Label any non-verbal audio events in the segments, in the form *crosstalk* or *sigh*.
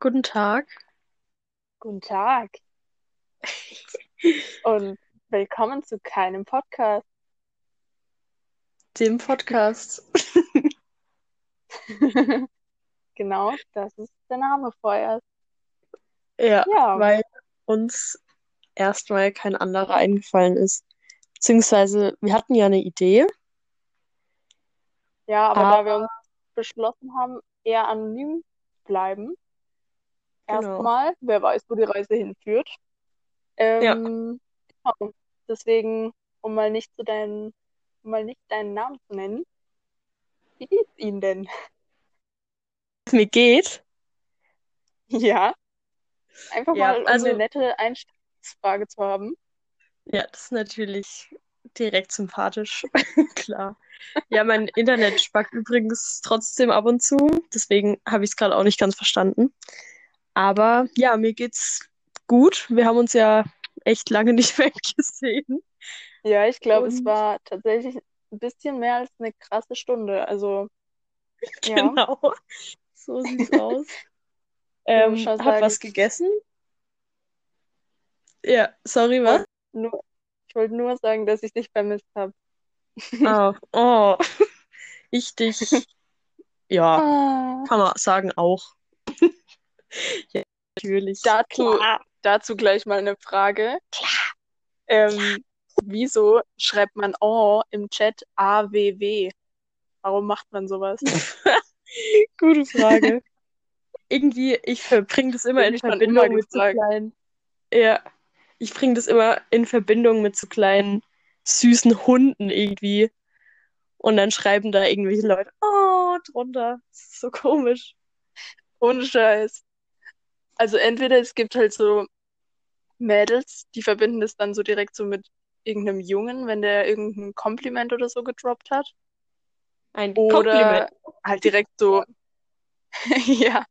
Guten Tag. Guten Tag *laughs* und willkommen zu keinem Podcast. Dem Podcast. *laughs* Genau, das ist der Name vorerst. Ja, Ja, weil uns erstmal kein anderer eingefallen ist. Beziehungsweise, wir hatten ja eine Idee, ja, aber da wir aber uns beschlossen haben, eher anonym zu genau. erstmal, wer weiß, wo die Reise hinführt. Ja, Ähm, genau. Deswegen, um mal nicht zu deinen, um mal nicht deinen Namen zu nennen, wie geht's Ihnen denn? es mir geht. Ja, einfach Ja, mal, um eine also, nette Einstiegsfrage zu haben. ja, das ist natürlich direkt sympathisch. *laughs* Klar. Ja, mein Internet spackt übrigens trotzdem ab und zu. Deswegen habe ich es gerade auch nicht ganz verstanden. Aber ja, mir geht's gut. Wir haben uns ja echt lange nicht *laughs* mehr gesehen. Ja, ich glaube, es war tatsächlich ein bisschen mehr als eine krasse Stunde. Also, *laughs* ja, genau, so sieht's *laughs* aus. Ähm, schon hab sagen, was gegessen. Ja, sorry, was? nur, ich wollte nur sagen, dass ich dich vermisst habe. Ah, oh, ich dich. Ja, Ah, kann man sagen auch. *laughs* Ja, natürlich. dazu, Klar. dazu gleich mal eine Frage. Ähm, wieso schreibt man Oh im Chat AWW? Warum macht man sowas? *laughs* *laughs* Gute Frage. Irgendwie, ich bringe das immer Wird in schon immer Verbindung mit so kleinen. Ja, ich bringe das immer in Verbindung mit so kleinen, süßen Hunden irgendwie. Und dann schreiben da irgendwelche Leute, oh, drunter. Das ist so komisch. Ohne Scheiß. Also entweder es gibt halt so Mädels, die verbinden das dann so direkt so mit irgendeinem Jungen, wenn der irgendein Kompliment oder so gedroppt hat. Ein Oder Kompliment. halt direkt so, *laughs* ja,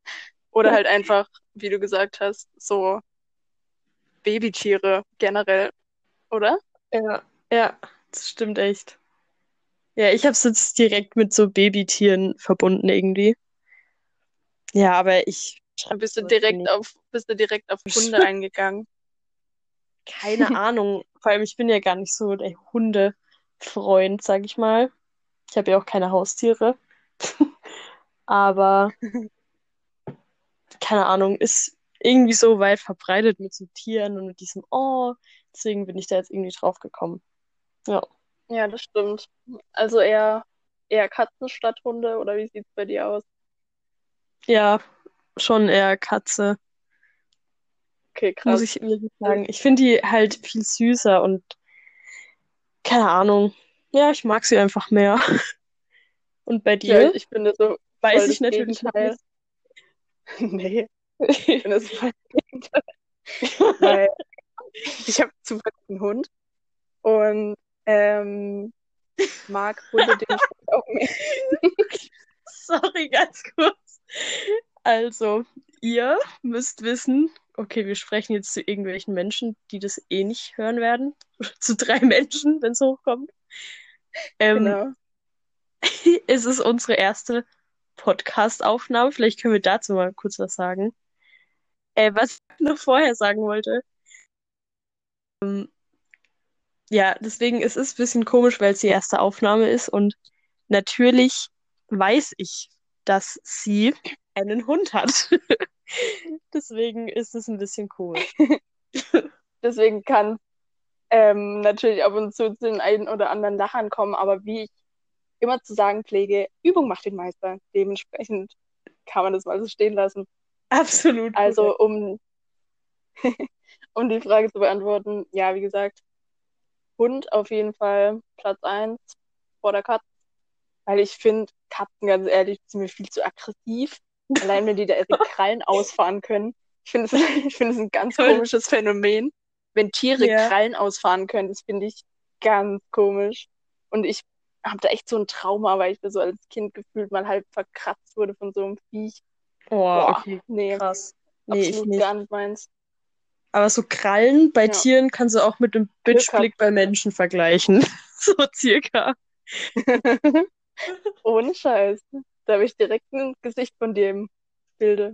oder halt einfach, wie du gesagt hast, so Babytiere generell, oder? Ja, ja, das stimmt echt. Ja, ich habe es jetzt direkt mit so Babytieren verbunden irgendwie. Ja, aber ich bist du direkt nicht. auf, bist du direkt auf Hunde *laughs* eingegangen. Keine Ahnung. Vor allem, ich bin ja gar nicht so der Hundefreund, sag ich mal. Ich habe ja auch keine Haustiere. *laughs* Aber keine Ahnung, ist irgendwie so weit verbreitet mit so Tieren und mit diesem Oh. Deswegen bin ich da jetzt irgendwie drauf gekommen. Ja. Ja, das stimmt. Also eher, eher Katzen statt Hunde, oder wie sieht's bei dir aus? Ja, schon eher Katze, Okay, muss krass. ich wirklich sagen. Ich finde die halt viel süßer und keine Ahnung. Ja, ich mag sie einfach mehr. *laughs* Und bei Ja, dir? ich finde so Weiß ich natürlich Gegenteil. *laughs* Nee, ich nicht. finde das voll. *laughs* Weil ich habe zufällig einen Hund und ähm, mag Hunde dementsprechend auch mehr. Sorry, ganz kurz. Also, ihr müsst wissen, okay, wir sprechen jetzt zu irgendwelchen Menschen, die das eh nicht hören werden. Zu drei *laughs* Menschen, wenn es hochkommt. Ähm, Genau. *laughs* es ist unsere erste Podcast-Aufnahme. Vielleicht können wir dazu mal kurz was sagen. Äh, was ich noch vorher sagen wollte. Ja, deswegen es ist es ein bisschen komisch, weil es die erste Aufnahme ist und natürlich weiß ich, dass sie einen Hund hat. *laughs* Deswegen ist es ein bisschen komisch. *laughs* Deswegen kann ähm, natürlich ab und zu zu den einen oder anderen Lachern kommen, aber wie ich immer zu sagen pflege, Übung macht den Meister. Dementsprechend kann man das mal so stehen lassen. Absolut. Also um, *laughs* um die Frage zu beantworten, ja, wie gesagt, Hund auf jeden Fall Platz 1 vor der Katze, weil ich finde, Katzen, ganz ehrlich, sind mir viel zu aggressiv. Allein wenn die da ihre *laughs* Krallen ausfahren können. Ich finde es *laughs* ich es ein ganz Toll. komisches Phänomen. Wenn Tiere Ja. Krallen ausfahren können, das finde ich ganz komisch. Und ich habe da echt so ein Trauma, weil ich da so als Kind gefühlt mal halb verkratzt wurde von so einem Viech. Oh, Boah, okay, nee, krass. Nee, ich absolut nicht. gar nicht meins. Aber so Krallen bei Ja. Tieren kannst du auch mit einem Bitchblick bei Menschen vergleichen. *laughs* So circa. Ohne Scheiß. Da habe ich direkt ein Gesicht von im Bilde.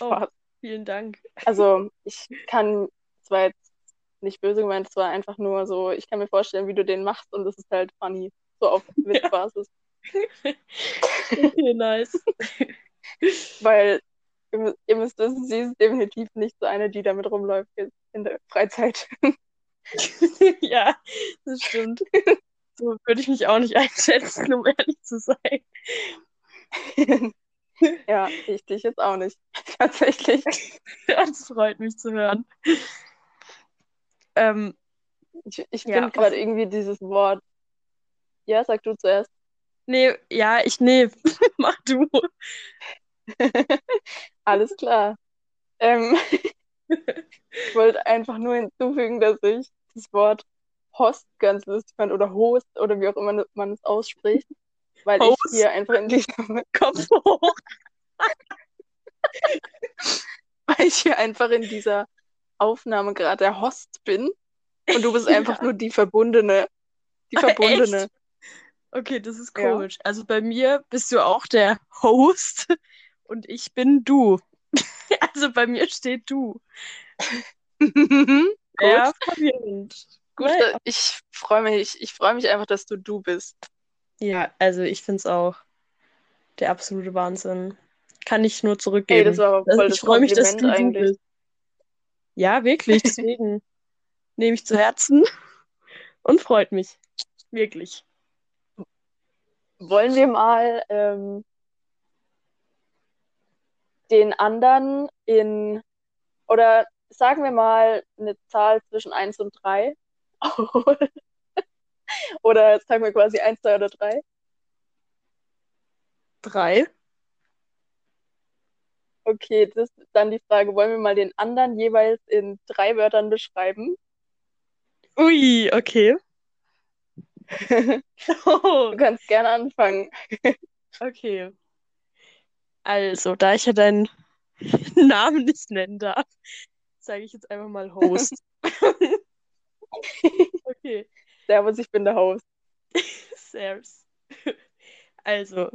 Oh, Spaß. Vielen Dank. Also, ich kann, es war jetzt nicht böse gemeint, es war einfach nur so, ich kann mir vorstellen, wie du den machst und es ist halt funny. So auf *laughs* Witzbasis. Okay, nice. *laughs* Weil ihr, mü- ihr müsst wissen, sie ist definitiv nicht so eine, die damit rumläuft in der Freizeit. *laughs* Ja, das stimmt. So würde ich mich auch nicht einschätzen, um ehrlich zu sein. *laughs* ja, ich dich jetzt auch nicht. *laughs* Tatsächlich. Das freut mich zu hören. Ähm, Ich, ich Ja, finde gerade irgendwie dieses Wort. Ja, sag du zuerst. nee, ja, ich, nee, *laughs* mach du. Alles klar. Ähm, ich wollte einfach nur hinzufügen, dass ich das Wort Host ganz lustig fand oder Host oder wie auch immer man es ausspricht, weil Host. ich hier einfach in diesem, *laughs* Kopf hoch. *laughs* weil ich hier einfach in dieser Aufnahme gerade der Host bin und du bist *laughs* einfach nur die Verbundene. Die Ah, Verbundene. echt? Okay, das ist Ja. komisch. Also bei mir bist du auch der Host und ich bin du. Also bei mir steht du. Gut. Ja, verwirrend. Gut, ich freue mich, ich freue mich einfach, dass du du bist. Ja, also ich finde es auch der absolute Wahnsinn. Kann ich nur Ey, zurückgeben. das war aber Also voll ich das freue mich, dass du eigentlich. bist. Ja, wirklich. Deswegen *laughs* nehme ich zu Herzen und freut mich. Wirklich. Wollen wir mal ähm, den anderen in, oder sagen wir mal eine Zahl zwischen 1 und 3? *laughs* *laughs* oder sagen wir quasi 1, 2 oder 3? Drei. Okay, das ist dann die Frage, wollen wir mal den anderen jeweils in drei Wörtern beschreiben? Ui, okay. *laughs* Du kannst gerne anfangen. *laughs* okay. Also, da ich ja deinen Namen nicht nennen darf, sage ich jetzt einfach mal Host. Okay, Servus, ich bin der Host. *laughs* Servus. Also,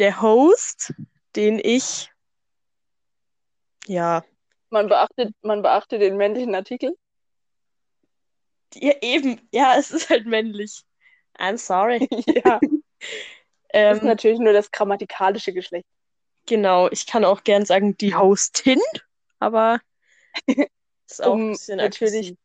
der Host, den ich, ja, Man beachtet, man beachtet den männlichen Artikel. ja, eben, ja, es ist halt männlich. I'm sorry. *laughs* ja, ist Ähm, natürlich nur das grammatikalische Geschlecht. genau, ich kann auch gern sagen die Hostin, aber *laughs* ist auch ein Um bisschen natürlich- aggressiv.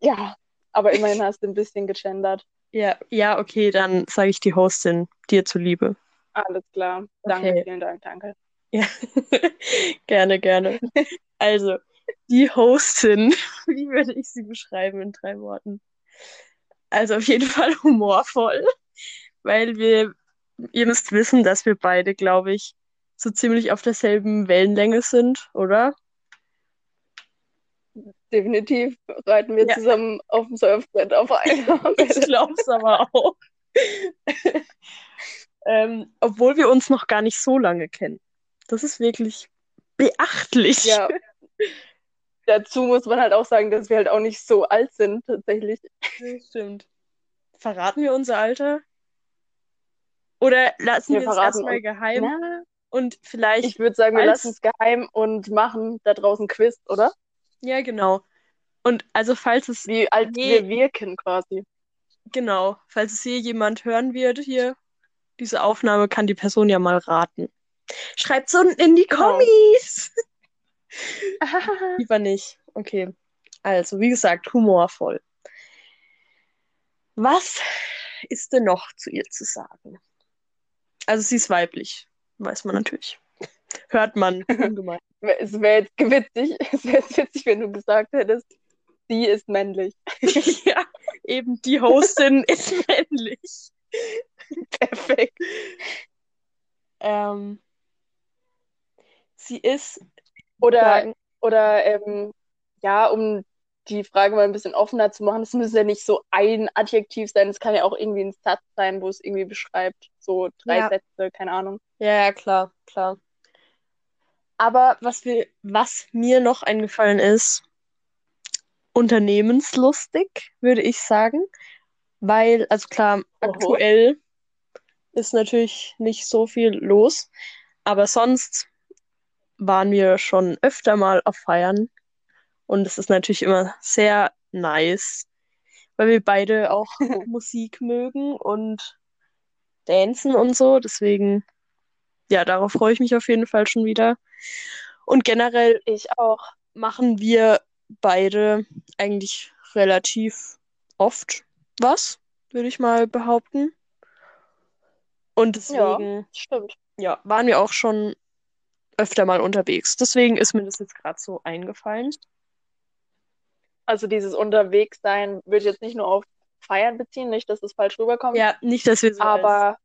Ja, aber immerhin hast du ein bisschen gegendert. Ja, ja, okay, dann sage ich die Hostin, dir zuliebe. Alles klar. Danke, Okay. vielen Dank, danke. Ja, *laughs* gerne, gerne. Also, die Hostin, *laughs* wie würde ich sie beschreiben in drei Worten? Also auf jeden Fall humorvoll, weil wir, ihr müsst wissen, dass wir beide, glaube ich, so ziemlich auf derselben Wellenlänge sind, oder? Definitiv reiten wir Ja. zusammen auf dem Surfbrett auf *laughs* einer Ich glaube es aber auch. ähm, obwohl wir uns noch gar nicht so lange kennen. Das ist wirklich beachtlich. Ja. Dazu muss man halt auch sagen, dass wir halt auch nicht so alt sind, tatsächlich. Das stimmt. Verraten wir unser Alter? Oder lassen Wir wir es erstmal geheim Na, und vielleicht. ich würde sagen, wir lassen es geheim und machen da draußen Quiz, oder? Ja, genau. Und also, falls es. Wie alt Nee. wir wirken quasi. Genau. Falls es hier jemand hören wird, hier, diese Aufnahme, kann die Person ja mal raten. Schreibt's unten in die Genau. Kommis! *laughs* Lieber nicht. Okay. Also, wie gesagt, humorvoll. Was ist denn noch zu ihr zu sagen? Also, sie ist weiblich. Weiß man natürlich. Hört man *laughs* ungemein. Es wäre jetzt witzig, *laughs* es wäre jetzt witzig, wenn du gesagt hättest, sie ist männlich. *laughs* ja, eben die Hostin ist männlich. Perfekt. Ähm, sie ist. Oder, sagen- oder ähm, ja, um die Frage mal ein bisschen offener zu machen, es muss ja nicht so ein Adjektiv sein, es kann ja auch irgendwie ein Satz sein, wo es irgendwie beschreibt, so drei Ja. Sätze, keine Ahnung. Ja, ja, klar, klar. Aber was wir, was mir noch eingefallen ist, unternehmenslustig, würde ich sagen. Weil, also klar, Oho. aktuell ist natürlich nicht so viel los, aber sonst waren wir schon öfter mal auf Feiern. Und es ist natürlich immer sehr nice, weil wir beide auch *laughs* Musik mögen und Dancen und so. Deswegen, ja, darauf freue ich mich auf jeden Fall schon wieder. Und generell Ich auch. machen wir beide eigentlich relativ oft was, würde ich mal behaupten. Und Ja, deswegen, stimmt. ja, waren wir auch schon öfter mal unterwegs. Deswegen ist mir das jetzt gerade so eingefallen. Also dieses Unterwegssein würde ich jetzt nicht nur auf Feiern beziehen, nicht, dass es falsch rüberkommt, Ja, nicht, dass wir so als, aber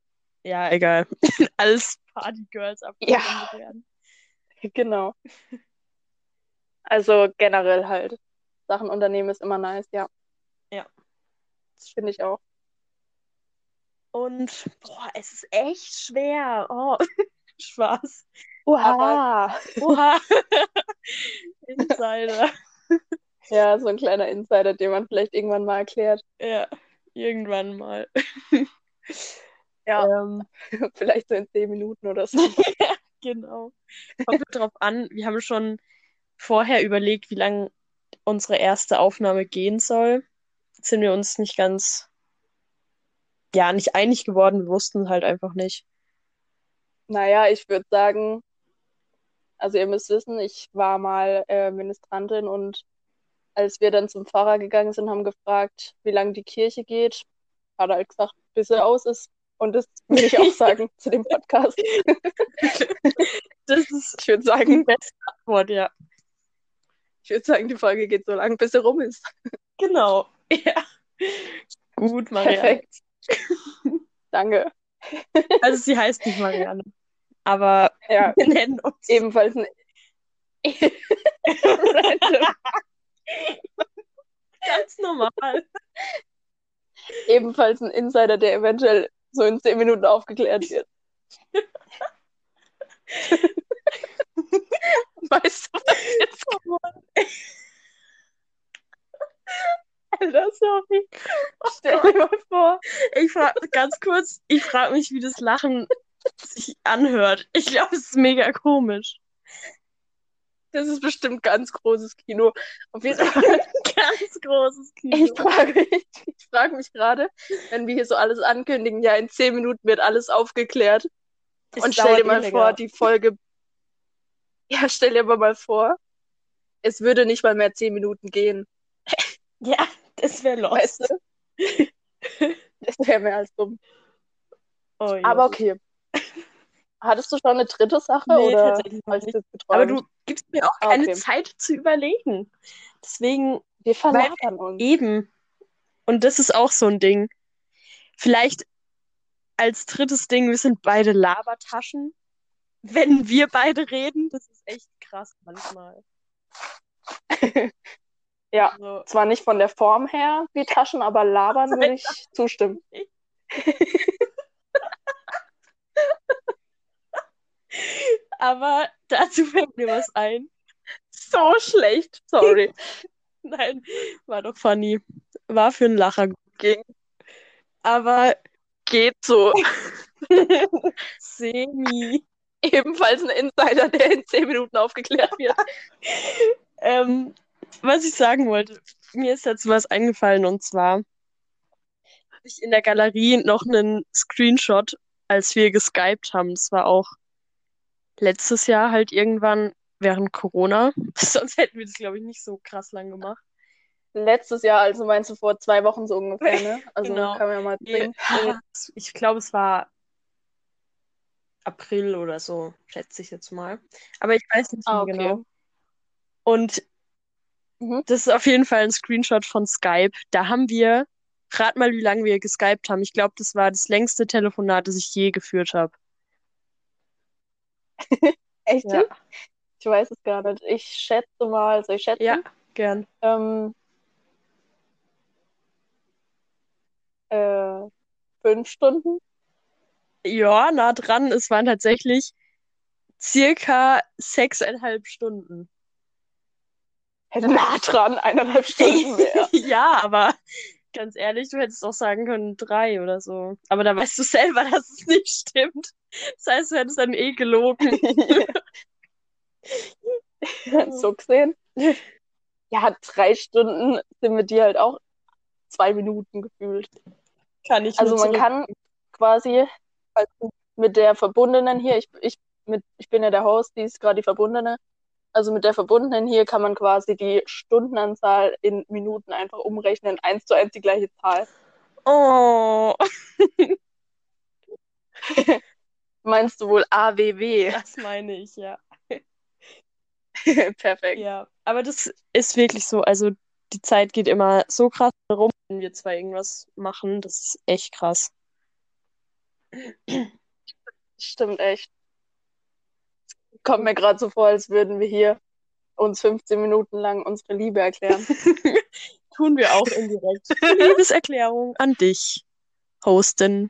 ja, egal, *laughs* als Partygirls Ja. abgebildet werden. *laughs* genau. Also generell halt. Sachen unternehmen ist immer nice, ja. Ja. Das finde ich auch. Und, boah, es ist echt schwer. Oh, *laughs* Spaß. Uha. Oha. *laughs* Insider. Ja, so ein kleiner Insider, den man vielleicht irgendwann mal erklärt. Ja, irgendwann mal. Ja. Ähm, *laughs* Vielleicht so in zehn Minuten oder so. *laughs* genau. Kommt drauf an, wir haben schon vorher überlegt, wie lange unsere erste Aufnahme gehen soll. Jetzt sind wir uns nicht ganz, ja, nicht einig geworden. Wir wussten halt einfach nicht. Naja, ich würde sagen, also ihr müsst wissen, ich war mal äh, Ministrantin und als wir dann zum Pfarrer gegangen sind, haben gefragt, wie lange die Kirche geht, hat er halt gesagt, bis er aus ist. Und das würde ich auch *laughs* sagen zu dem Podcast. *laughs* Das ist Ich würde die sagen, beste Antwort, ja. ich würde sagen, die Folge geht so lange, bis sie rum ist. Genau. *laughs* Ja. Gut, Marianne. Perfekt. Danke. Also sie heißt nicht Marianne. Aber Ja, wir nennen uns ebenfalls ein ganz normal. ebenfalls ein Insider, der eventuell so in zehn Minuten aufgeklärt wird. *laughs* Weißt du, was jetzt Oh Mann. Alter, sorry. Stell *laughs* dir mal vor. Ich frage ganz kurz, ich frage mich, wie das Lachen sich anhört. Ich glaube, es ist mega komisch. Das ist bestimmt ganz großes Kino. Auf jeden Fall, *laughs* Ganz großes ich Kino. frage mich, ich frage mich gerade, wenn wir hier so alles ankündigen, ja, in zehn Minuten wird alles aufgeklärt. Es Und stell dir mal eh vor, die Folge. Ja, stell dir aber mal vor, es würde nicht mal mehr zehn Minuten gehen. *laughs* Ja, das wäre lost. Weißt du? *laughs* Das wäre mehr als dumm. Oh, Aber okay. Hattest du schon eine dritte Sache Nee, oder tatsächlich nicht. Aber du gibst mir auch Ah, keine okay. Zeit zu überlegen. Deswegen Wir verlagern uns. eben. Und das ist auch so ein Ding. Vielleicht als drittes Ding, wir sind beide Labertaschen. Wenn wir beide reden, das ist echt krass manchmal. *laughs* Ja, Also, zwar nicht von der Form her wie Taschen, aber labern würde ich zustimmen. *laughs* aber dazu fällt mir was ein. So schlecht, sorry. *laughs* Nein, war doch funny. War für einen Lacher. Ging, Aber geht so. *laughs* semi. Ebenfalls ein Insider, der in zehn Minuten aufgeklärt wird. *laughs* Ähm, was ich sagen wollte, mir ist dazu was eingefallen und zwar habe ich in der Galerie noch einen Screenshot, als wir geskypt haben. Das war auch letztes Jahr halt irgendwann während Corona. *laughs* Sonst hätten wir das, glaube ich, nicht so krass lang gemacht. Letztes Jahr, also meinst du vor zwei Wochen so ungefähr, ne? *laughs* Also Genau. kann man ja mal. Nee, *laughs* Ich glaube, es war April oder so, schätze ich jetzt mal. Aber ich weiß nicht Ah, mehr okay. genau. Und Mhm. das ist auf jeden Fall ein Screenshot von Skype. Da haben wir, rat mal, wie lange wir geskypt haben. Ich glaube, das war das längste Telefonat, das ich je geführt habe. Echt? Ja. Ich weiß es gar nicht. Ich schätze mal, soll ich schätzen? Ja, gern. Ähm, äh, fünf Stunden? Ja, nah dran. Es waren tatsächlich circa sechseinhalb Stunden. Nah dran, eineinhalb Stunden *laughs* mehr. Ja, aber ganz ehrlich, du hättest auch sagen können drei oder so. Aber da weißt du selber, *laughs* dass es nicht stimmt. Das heißt, du hättest dann eh gelogen. *laughs* *laughs* so gesehen. Ja, drei Stunden sind mit dir halt auch zwei Minuten gefühlt. Kann ich Also man kann quasi mit der Verbundenen hier, ich, ich, mit, ich bin ja der Host, die ist gerade die Verbundene. Also mit der Verbundenen hier kann man quasi die Stundenanzahl in Minuten einfach umrechnen, eins zu eins die gleiche Zahl. Oh, *laughs* Meinst du wohl AWW? das meine ich, ja. *laughs* Perfekt. Ja, aber das ist wirklich so. Also die Zeit geht immer so krass rum, wenn wir zwei irgendwas machen. Das ist echt krass. Stimmt echt. Kommt mir gerade so vor, als würden wir hier uns 15 Minuten lang unsere Liebe erklären. *laughs* *laughs* Tun wir auch indirekt. Liebeserklärung an dich, Hosten.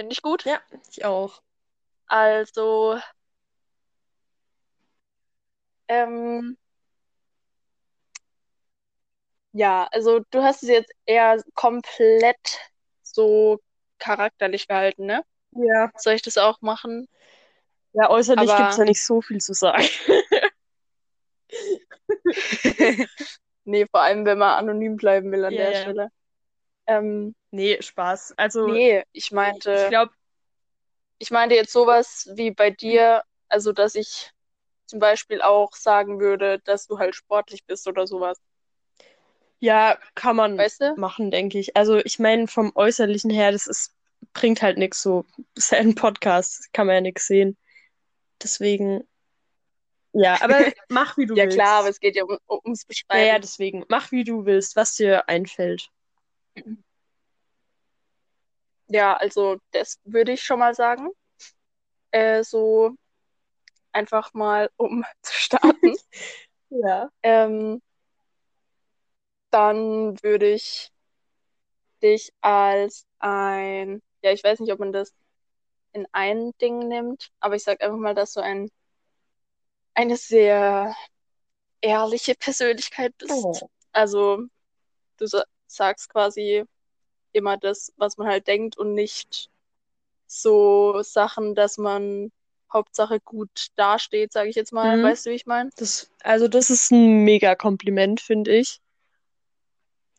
Finde ich gut. Ja, ich auch. Also, ähm, ja, also du hast es jetzt eher komplett so charakterlich gehalten, ne? Ja. Soll ich das auch machen? Ja, äußerlich Aber- gibt es ja nicht so viel zu sagen. *laughs* Nee, vor allem, wenn man anonym bleiben will an Ja, der. Stelle. Ähm, Nee, Spaß. Also, nee, ich ich meinte, glaube, ich meinte jetzt sowas wie bei dir, also dass ich zum Beispiel auch sagen würde, dass du halt sportlich bist oder sowas. ja, kann man Weißt du? machen, denke ich. Also, ich meine, vom Äußerlichen her, das ist, bringt halt nichts so. Das *laughs* ist ja ein Podcast, kann man ja nichts sehen. Deswegen, ja, *laughs* aber mach wie du Ja willst. klar, aber es geht ja um, ums Ja, Beschreiben. ja, deswegen, mach wie du willst, was dir einfällt. *clears throat* Ja, also das würde ich schon mal sagen. Äh, so einfach mal, *laughs* um zu starten. *laughs* Ja. ähm, dann würde ich dich als ein, ja, ich weiß nicht, ob man das in ein Ding nimmt, aber ich sag einfach mal, dass du ein, eine sehr ehrliche Persönlichkeit bist. Oh. Also du sa sagst quasi immer das, was man halt denkt und nicht so Sachen, dass man Hauptsache gut dasteht, sage ich jetzt mal. Mhm. Weißt du, wie ich meine? Also das ist ein mega Kompliment, finde ich.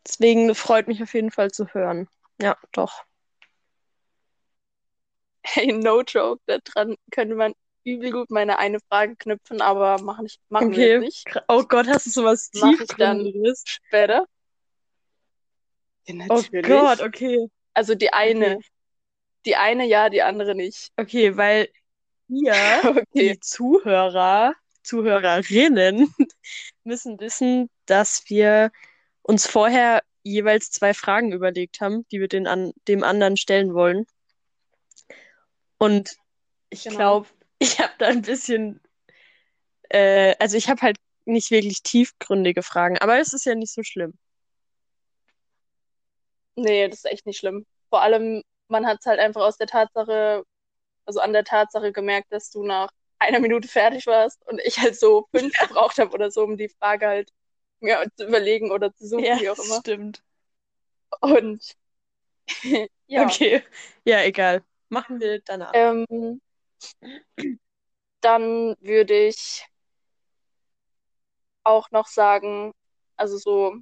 Deswegen freut mich auf jeden Fall zu hören. Ja, doch. Hey, no joke, daran könnte man übel gut meine eine Frage knüpfen, aber machen, ich, machen wir Okay. jetzt nicht. Oh Gott, hast du sowas Mach ich dann. Später. Ja, Oh natürlich. Gott, okay. Also die eine, Okay. die eine ja, die andere nicht. Okay, weil wir, *laughs* Okay. die Zuhörer, Zuhörerinnen, *laughs* müssen wissen, dass wir uns vorher jeweils zwei Fragen überlegt haben, die wir den an, dem anderen stellen wollen. Und ich Genau. glaube, *laughs* ich habe da ein bisschen, äh, also ich habe halt nicht wirklich tiefgründige Fragen, aber es ist ja nicht so schlimm. Nee, das ist echt nicht schlimm. Vor allem, man hat es halt einfach aus der Tatsache, also an der Tatsache gemerkt, dass du nach einer Minute fertig warst und ich halt so *laughs* fünf gebraucht habe oder so, um die Frage halt mir zu überlegen oder zu suchen, Ja, wie auch immer. stimmt. Und *laughs* ja, Okay, ja, egal. Machen wir danach. ähm, dann würde ich auch noch sagen, also so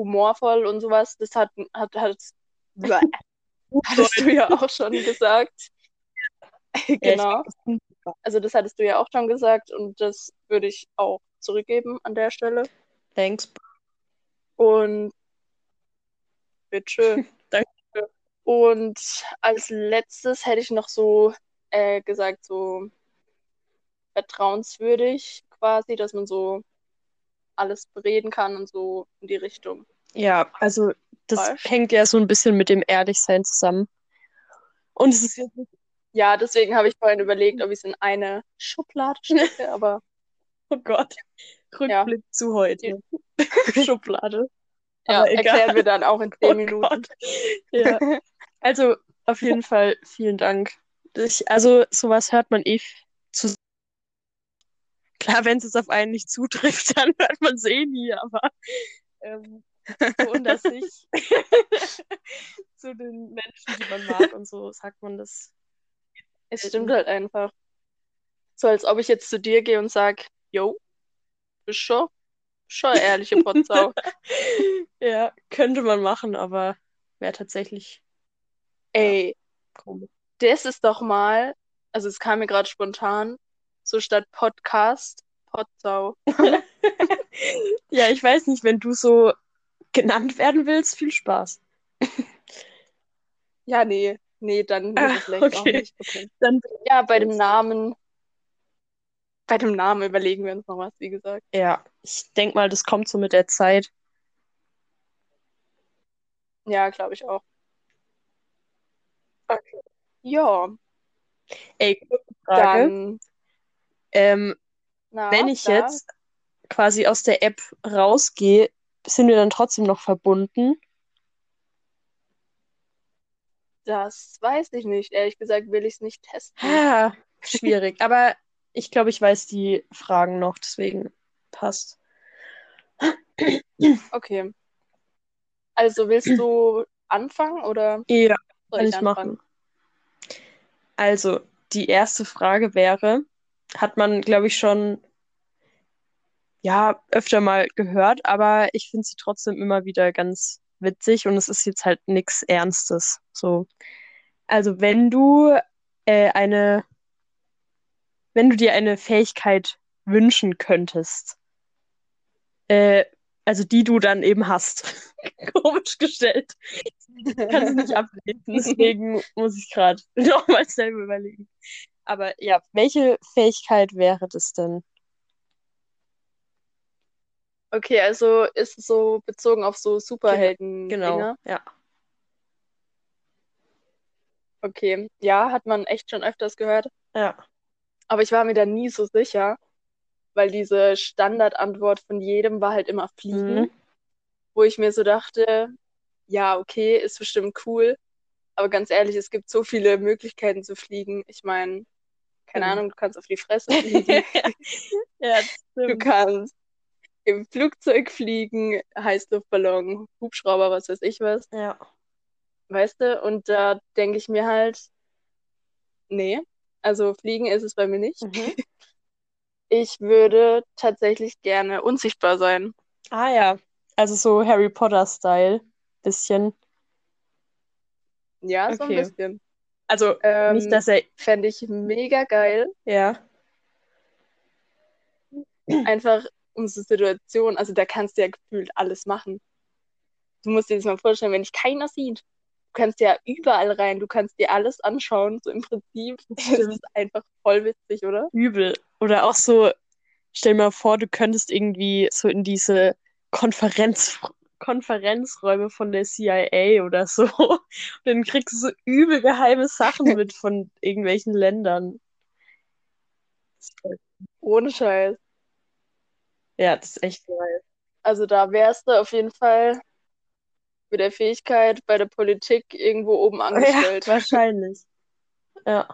humorvoll und sowas, das hat, hat, hat, *laughs* hattest du ja auch schon gesagt. Genau. Also das hattest du ja auch schon gesagt und das würde ich auch zurückgeben an der Stelle. Thanks. Und bitteschön. *laughs* Danke. Und als letztes hätte ich noch so äh, gesagt, so vertrauenswürdig quasi, dass man so alles bereden kann und so in die Richtung. Ja, also das Falsch. hängt ja so ein bisschen mit dem Ehrlichsein zusammen. Und es ist jetzt Ja, deswegen habe ich vorhin überlegt, ob ich es in eine Schublade stecke, *laughs* aber oh Gott, Rückblick zu heute. *laughs* Schublade. ja, Aber egal. erklären wir dann auch in zehn Oh Minuten. Gott. *laughs* Ja. Also auf jeden Fall vielen Dank. Ich, also sowas hört man eh zu. Klar, wenn es auf einen nicht zutrifft, *laughs* dann hört man es eh nie, aber ähm, so unter sich *laughs* zu den Menschen, die man mag und so, sagt man das. Es stimmt halt einfach. So als ob ich jetzt zu dir gehe und sag, yo, bist schon, schon ehrliche Potsau. *laughs* Ja, könnte man machen, aber wäre tatsächlich Ey, komisch. das ist doch mal, also es kam mir gerade spontan, so statt Podcast, Potsau. *laughs* *laughs* Ja, ich weiß nicht, wenn du so genannt werden willst, viel Spaß. Ja, nee, nee, dann Ah, vielleicht auch okay. nicht. Okay. Dann, Ja, bei dem Namen, bei dem Namen überlegen wir uns noch was, wie gesagt. ja, ich denke mal, das kommt so mit der Zeit. Ja, glaube ich auch. Okay. Ja, Ey, Frage. dann, Ähm, na, wenn ich da, jetzt quasi aus der App rausgehe, sind wir dann trotzdem noch verbunden? das weiß ich nicht. Ehrlich gesagt will ich es nicht testen. Ah, schwierig. *laughs* Aber ich glaube, ich weiß die Fragen noch, deswegen passt. Okay. Also willst du anfangen oder Ja, soll kann ich ich machen. Also, die erste Frage wäre, hat man, glaube ich, schon ja öfter mal gehört, aber ich finde sie trotzdem immer wieder ganz witzig und es ist jetzt halt nichts Ernstes. So. Also, wenn du äh, eine, wenn du dir eine Fähigkeit wünschen könntest, äh, also die du dann eben hast, *laughs* komisch gestellt, kann es nicht *laughs* ablesen, deswegen muss ich gerade *laughs* nochmal selber überlegen. Aber ja, welche Fähigkeit wäre das denn? Okay, also ist es so bezogen auf so Genau, Superhelden-Dinger? ja. Okay, ja, hat man echt schon öfters gehört. Ja. Aber ich war mir da nie so sicher, weil diese Standardantwort von jedem war halt immer Fliegen, Mhm. wo ich mir so dachte, ja, okay, ist bestimmt cool, aber ganz ehrlich, es gibt so viele Möglichkeiten zu fliegen. Ich meine, keine Stimmt. Ahnung, du kannst auf die Fresse fliegen, *laughs* Ja, du kannst im Flugzeug fliegen, Heißluftballon, Hubschrauber, was weiß ich was, Ja. weißt du? Und da denke ich mir halt, nee, also fliegen ist es bei mir nicht. Mhm. *laughs* Ich würde tatsächlich gerne unsichtbar sein. Ah ja, also so Harry Potter-Style, bisschen. Ja, so ein Okay. bisschen. Also nicht, Ähm, dass er, fände ich mega geil. ja, Einfach so Situationen, also da kannst du ja gefühlt alles machen. Du musst dir das mal vorstellen, wenn dich keiner sieht. Du kannst ja überall rein, du kannst dir alles anschauen, so im Prinzip. das *laughs* ist einfach voll witzig, oder? Übel. Oder auch so, stell dir mal vor, du könntest irgendwie so in diese Konferenz, Konferenzräume von der CIA oder so. *laughs* Und dann kriegst du so übel geheime Sachen *laughs* mit von irgendwelchen Ländern. Ohne Scheiß. Ja, das ist echt geil. Also da wärst du auf jeden Fall mit der Fähigkeit bei der Politik irgendwo oben Ja, angestellt. *laughs* wahrscheinlich. Ja.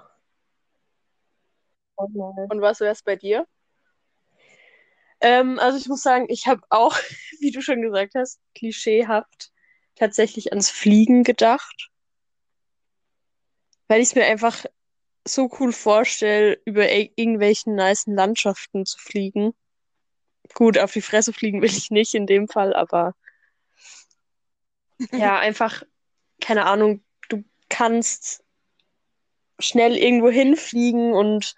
Oh nein. Und was wär's bei dir? Ähm, also ich muss sagen, ich habe auch, *laughs* wie du schon gesagt hast, klischeehaft tatsächlich ans Fliegen gedacht, weil ich es mir einfach so cool vorstelle, über ir- irgendwelchen nicen Landschaften zu fliegen. Gut, auf die Fresse fliegen will ich nicht in dem Fall, aber *laughs* ja, einfach, keine Ahnung, du kannst schnell irgendwo hinfliegen und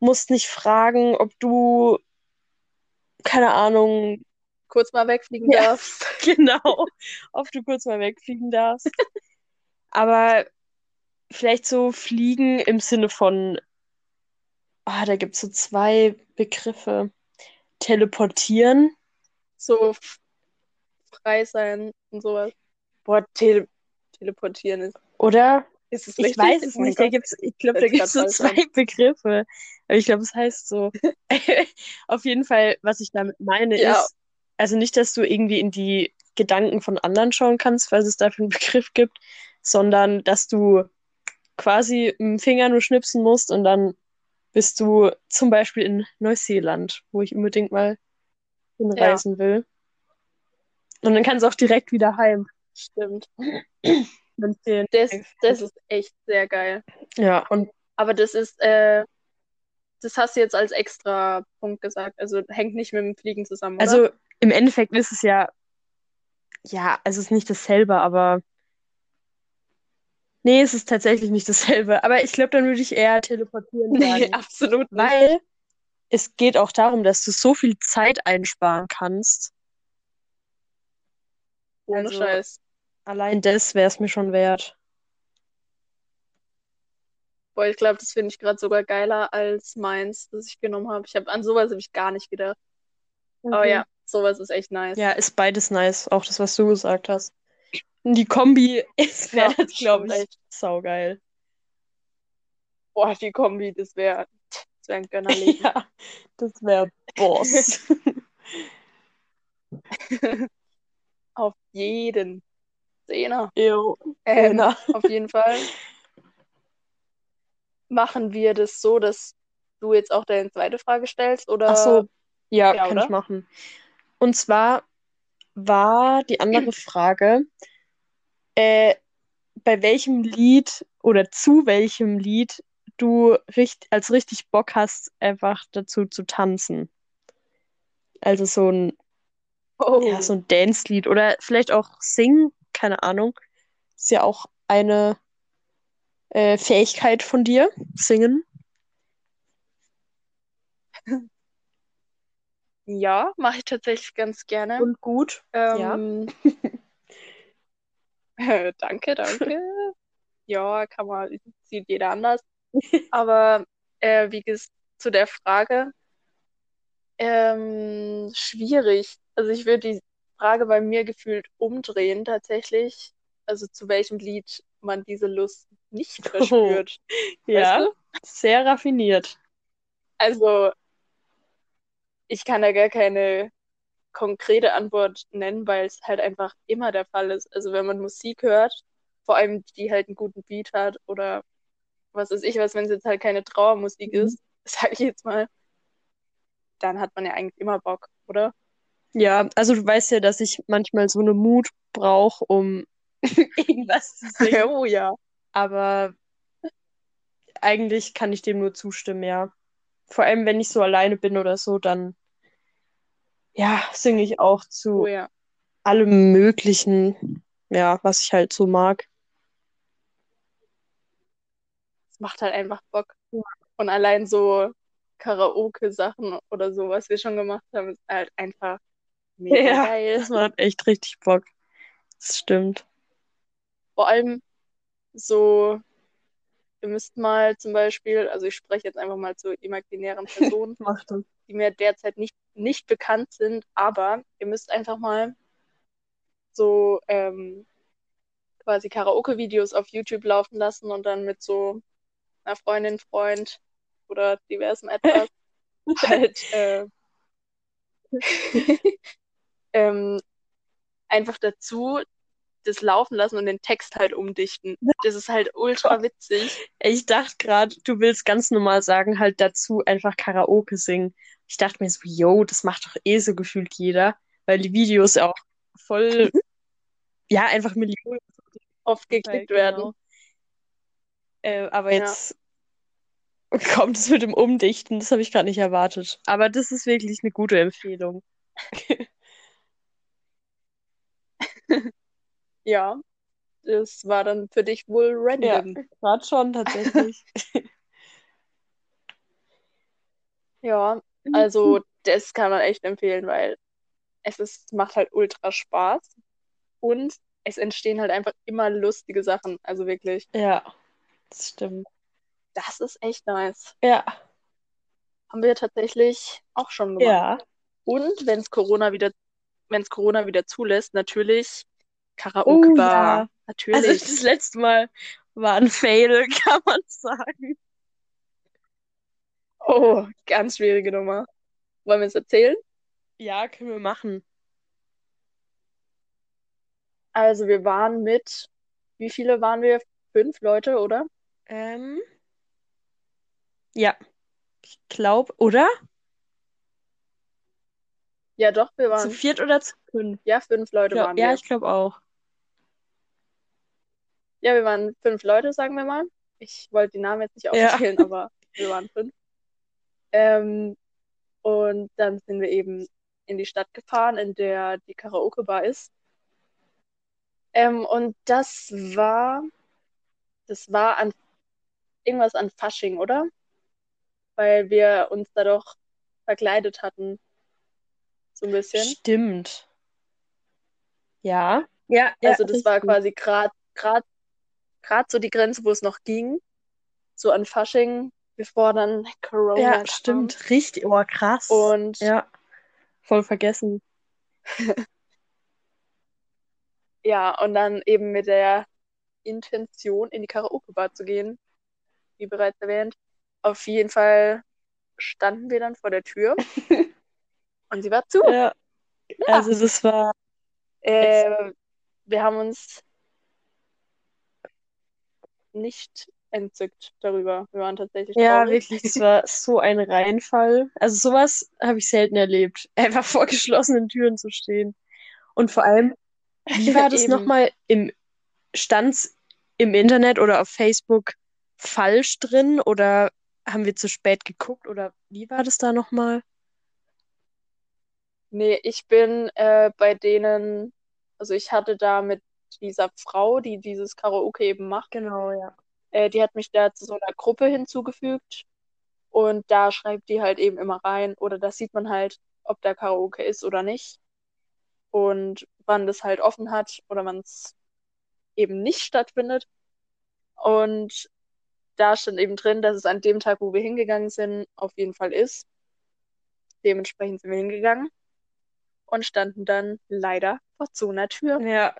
musst nicht fragen, ob du, keine Ahnung, Kurz mal wegfliegen Ja, darfst. *laughs* genau, ob du kurz mal wegfliegen darfst. Aber vielleicht so fliegen im Sinne von, ah, da gibt es so zwei Begriffe. Teleportieren. So frei sein und sowas. Boah, tele teleportieren ist, Oder? Ist es Ich weiß es Oh nicht. Da gibt's, ich glaube, da gibt es so zwei *laughs* Begriffe. Aber ich glaube, es heißt so. *laughs* Auf jeden Fall, was ich damit meine, Ja. ist, also nicht, dass du irgendwie in die Gedanken von anderen schauen kannst, falls es dafür einen Begriff gibt, sondern dass du quasi mit dem Finger nur schnipsen musst und dann bist du zum Beispiel in Neuseeland, wo ich unbedingt mal hinreisen will. Und dann kannst du auch direkt wieder heim. Stimmt. Mhm. Das, das ist echt sehr geil. Ja, und Aber das ist, äh, das hast du jetzt als extra Punkt gesagt. Also hängt nicht mit dem Fliegen zusammen, oder? Also im Endeffekt ist es ja, ja, also es ist nicht dasselbe, aber nee, es ist tatsächlich nicht dasselbe. Aber ich glaube, dann würde ich eher teleportieren nee, sagen, absolut nicht. weil es geht auch darum, dass du so viel Zeit einsparen kannst. Ohne also- Scheiß. Allein das wäre es mir schon wert. Boah, ich glaube, das finde ich gerade sogar geiler als meins, das ich genommen habe. Ich habe an sowas habe ich gar nicht gedacht. Aber Mhm. ja, sowas ist echt nice. Ja, ist beides nice, auch das, was du gesagt hast. Und die Kombi *laughs* ist, wäre Ja, das, glaube ich, echt. saugeil. Boah, die Kombi, das wäre das wär ein Gönnerleben. *laughs* Ja, das wäre Boss. *laughs* Auf jeden. Zehner. Ew. Ähm, Zehner. *laughs* auf jeden Fall machen wir das so, dass du jetzt auch deine zweite Frage stellst oder Ach so, ja, ja, kann oder? ich machen. Und zwar war die andere *clears throat* Frage, äh, bei welchem Lied oder zu welchem Lied du richt als richtig Bock hast, einfach dazu zu tanzen. Also so ein, oh, ja, so ein Dance-Lied oder vielleicht auch singen, keine Ahnung. Ist ja auch eine äh, Fähigkeit von dir, singen. *laughs* ja, mache ich tatsächlich ganz gerne. Und gut. ja. Ähm, *laughs* danke, danke. *laughs* Ja, kann man, sieht jeder anders. Aber äh, wie gesagt, zu der Frage, ähm, schwierig. Also ich würde die Frage bei mir gefühlt umdrehen tatsächlich. Also zu welchem Lied man diese Lust nicht *laughs* verspürt. Ja, Weißt du? sehr raffiniert. Also ich kann da gar keine konkrete Antwort nennen, weil es halt einfach immer der Fall ist. Also wenn man Musik hört, vor allem die halt einen guten Beat hat oder was weiß ich was, wenn es jetzt halt keine Trauermusik Mhm. ist, *laughs* sage ich jetzt mal, dann hat man ja eigentlich immer Bock, oder? Ja, also du weißt ja, dass ich manchmal so eine Mut brauche, um *laughs* irgendwas zu *laughs* singen. oh ja. Aber eigentlich kann ich dem nur zustimmen, ja. Vor allem, wenn ich so alleine bin oder so, dann ja, singe ich auch Oh zu ja. allem Möglichen, ja, was ich halt so mag. Es macht halt einfach Bock. Und allein so Karaoke-Sachen oder so, was wir schon gemacht haben, ist halt einfach mega Ja, geil. das macht echt richtig Bock. Das stimmt. Vor allem so, ihr müsst mal zum Beispiel, also ich spreche jetzt einfach mal zu imaginären Personen, *laughs* die mir derzeit nicht, nicht bekannt sind, aber ihr müsst einfach mal so ähm, quasi Karaoke-Videos auf YouTube laufen lassen und dann mit so einer Freundin, Freund oder diversem etwas *laughs* halt äh, *laughs* ähm, einfach dazu das laufen lassen und den Text halt umdichten. Das ist halt ultra witzig. Ich dachte gerade, du willst ganz normal sagen, halt dazu einfach Karaoke singen. Ich dachte mir so, yo, das macht doch eh so gefühlt jeder, weil die Videos ja auch voll, ja, einfach Millionen Oft geklickt Genau. werden. Äh, aber Ja. jetzt kommt es mit dem Umdichten, das habe ich gerade nicht erwartet. Aber das ist wirklich eine gute Empfehlung. *laughs* Ja, das war dann für dich wohl Ja, random. gerade schon tatsächlich. *laughs* Ja, also das kann man echt empfehlen, weil es ist, macht halt ultra Spaß und es entstehen halt einfach immer lustige Sachen. Also wirklich, Ja, das stimmt. das ist echt nice. Ja, Haben wir tatsächlich auch schon gemacht. ja. Und wenn es Corona wieder, wenn es Corona wieder zulässt, natürlich Oh Karaoke-Bar. ja. Also Natürlich. das letzte Mal war ein Fail, *laughs* kann man sagen. Oh, ganz schwierige Nummer. Wollen wir es erzählen? Ja, können wir machen. Also wir waren mit, wie viele waren wir? Fünf Leute, oder? Ähm, ja, ich glaube, oder? Ja, doch, wir Zu waren, viert oder zu fünf? ja, fünf Leute Glaub, waren ja, wir. ich glaube auch. Ja, wir waren fünf Leute, sagen wir mal. Ich wollte die Namen jetzt nicht Ja. aufzählen, aber wir waren fünf. Ähm, und dann sind wir eben in die Stadt gefahren, in der die Karaoke-Bar ist. Ähm, und das war, das war an irgendwas an Fasching, oder? Weil wir uns da doch verkleidet hatten. So ein bisschen. Stimmt. Ja. Ja, ja, also das war richtig. quasi gerade grad, grad so die Grenze, wo es noch ging. So an Fasching, bevor dann Corona Ja, kam. stimmt. Richtig. Oh, krass. Und Ja. Voll vergessen. *laughs* ja, und dann eben mit der Intention, in die Karaoke-Bar zu gehen, wie bereits erwähnt. Auf jeden Fall standen wir dann vor der Tür *laughs* und sie war zu. Ja. Also das war. Äh, wir haben uns nicht entzückt darüber. Wir waren tatsächlich Ja, traurig. wirklich, es war so ein Reinfall. Also sowas habe ich selten erlebt. *laughs* Einfach vor geschlossenen Türen zu stehen. Und vor allem, wie *laughs* war das nochmal im Stand's im Internet oder auf Facebook falsch drin oder haben wir zu spät geguckt oder wie war das da nochmal? Nee, ich bin äh, bei denen, also ich hatte da mit dieser Frau, die dieses Karaoke eben macht, Genau, ja. äh, die hat mich da zu so einer Gruppe hinzugefügt und da schreibt die halt eben immer rein oder da sieht man halt, ob da Karaoke ist oder nicht und wann das halt offen hat oder wann es eben nicht stattfindet. Und da stand eben drin, dass es an dem Tag, wo wir hingegangen sind, auf jeden Fall ist. Dementsprechend sind wir hingegangen und standen dann leider vor so einer Tür. Ja,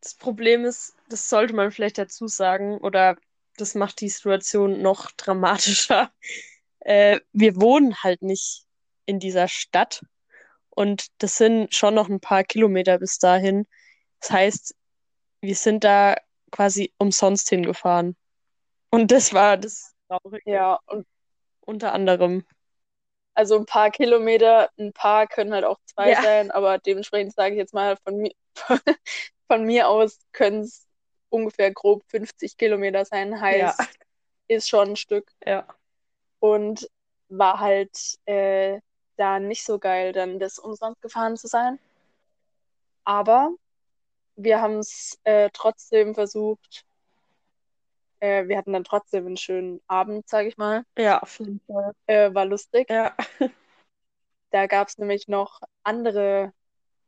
das Problem ist, das sollte man vielleicht dazu sagen, oder das macht die Situation noch dramatischer. *laughs* Äh, wir wohnen halt nicht in dieser Stadt und das sind schon noch ein paar Kilometer bis dahin. Das heißt, wir sind da quasi umsonst hingefahren. Und das war das Traurige, Ja, und unter anderem. Also ein paar Kilometer, ein paar können halt auch zwei Ja. sein, aber dementsprechend sage ich jetzt mal, von mir, *laughs* von mir aus können es ungefähr grob 50 Kilometer sein. Heißt, Ja. ist schon ein Stück. Ja. Und war halt äh, da nicht so geil, dann das umsonst gefahren zu sein. Aber wir haben es äh, trotzdem versucht. Äh, wir hatten dann trotzdem einen schönen Abend, sage ich mal. Ja, auf jeden Fall. Äh, war lustig. Ja. *laughs* Da gab es nämlich noch andere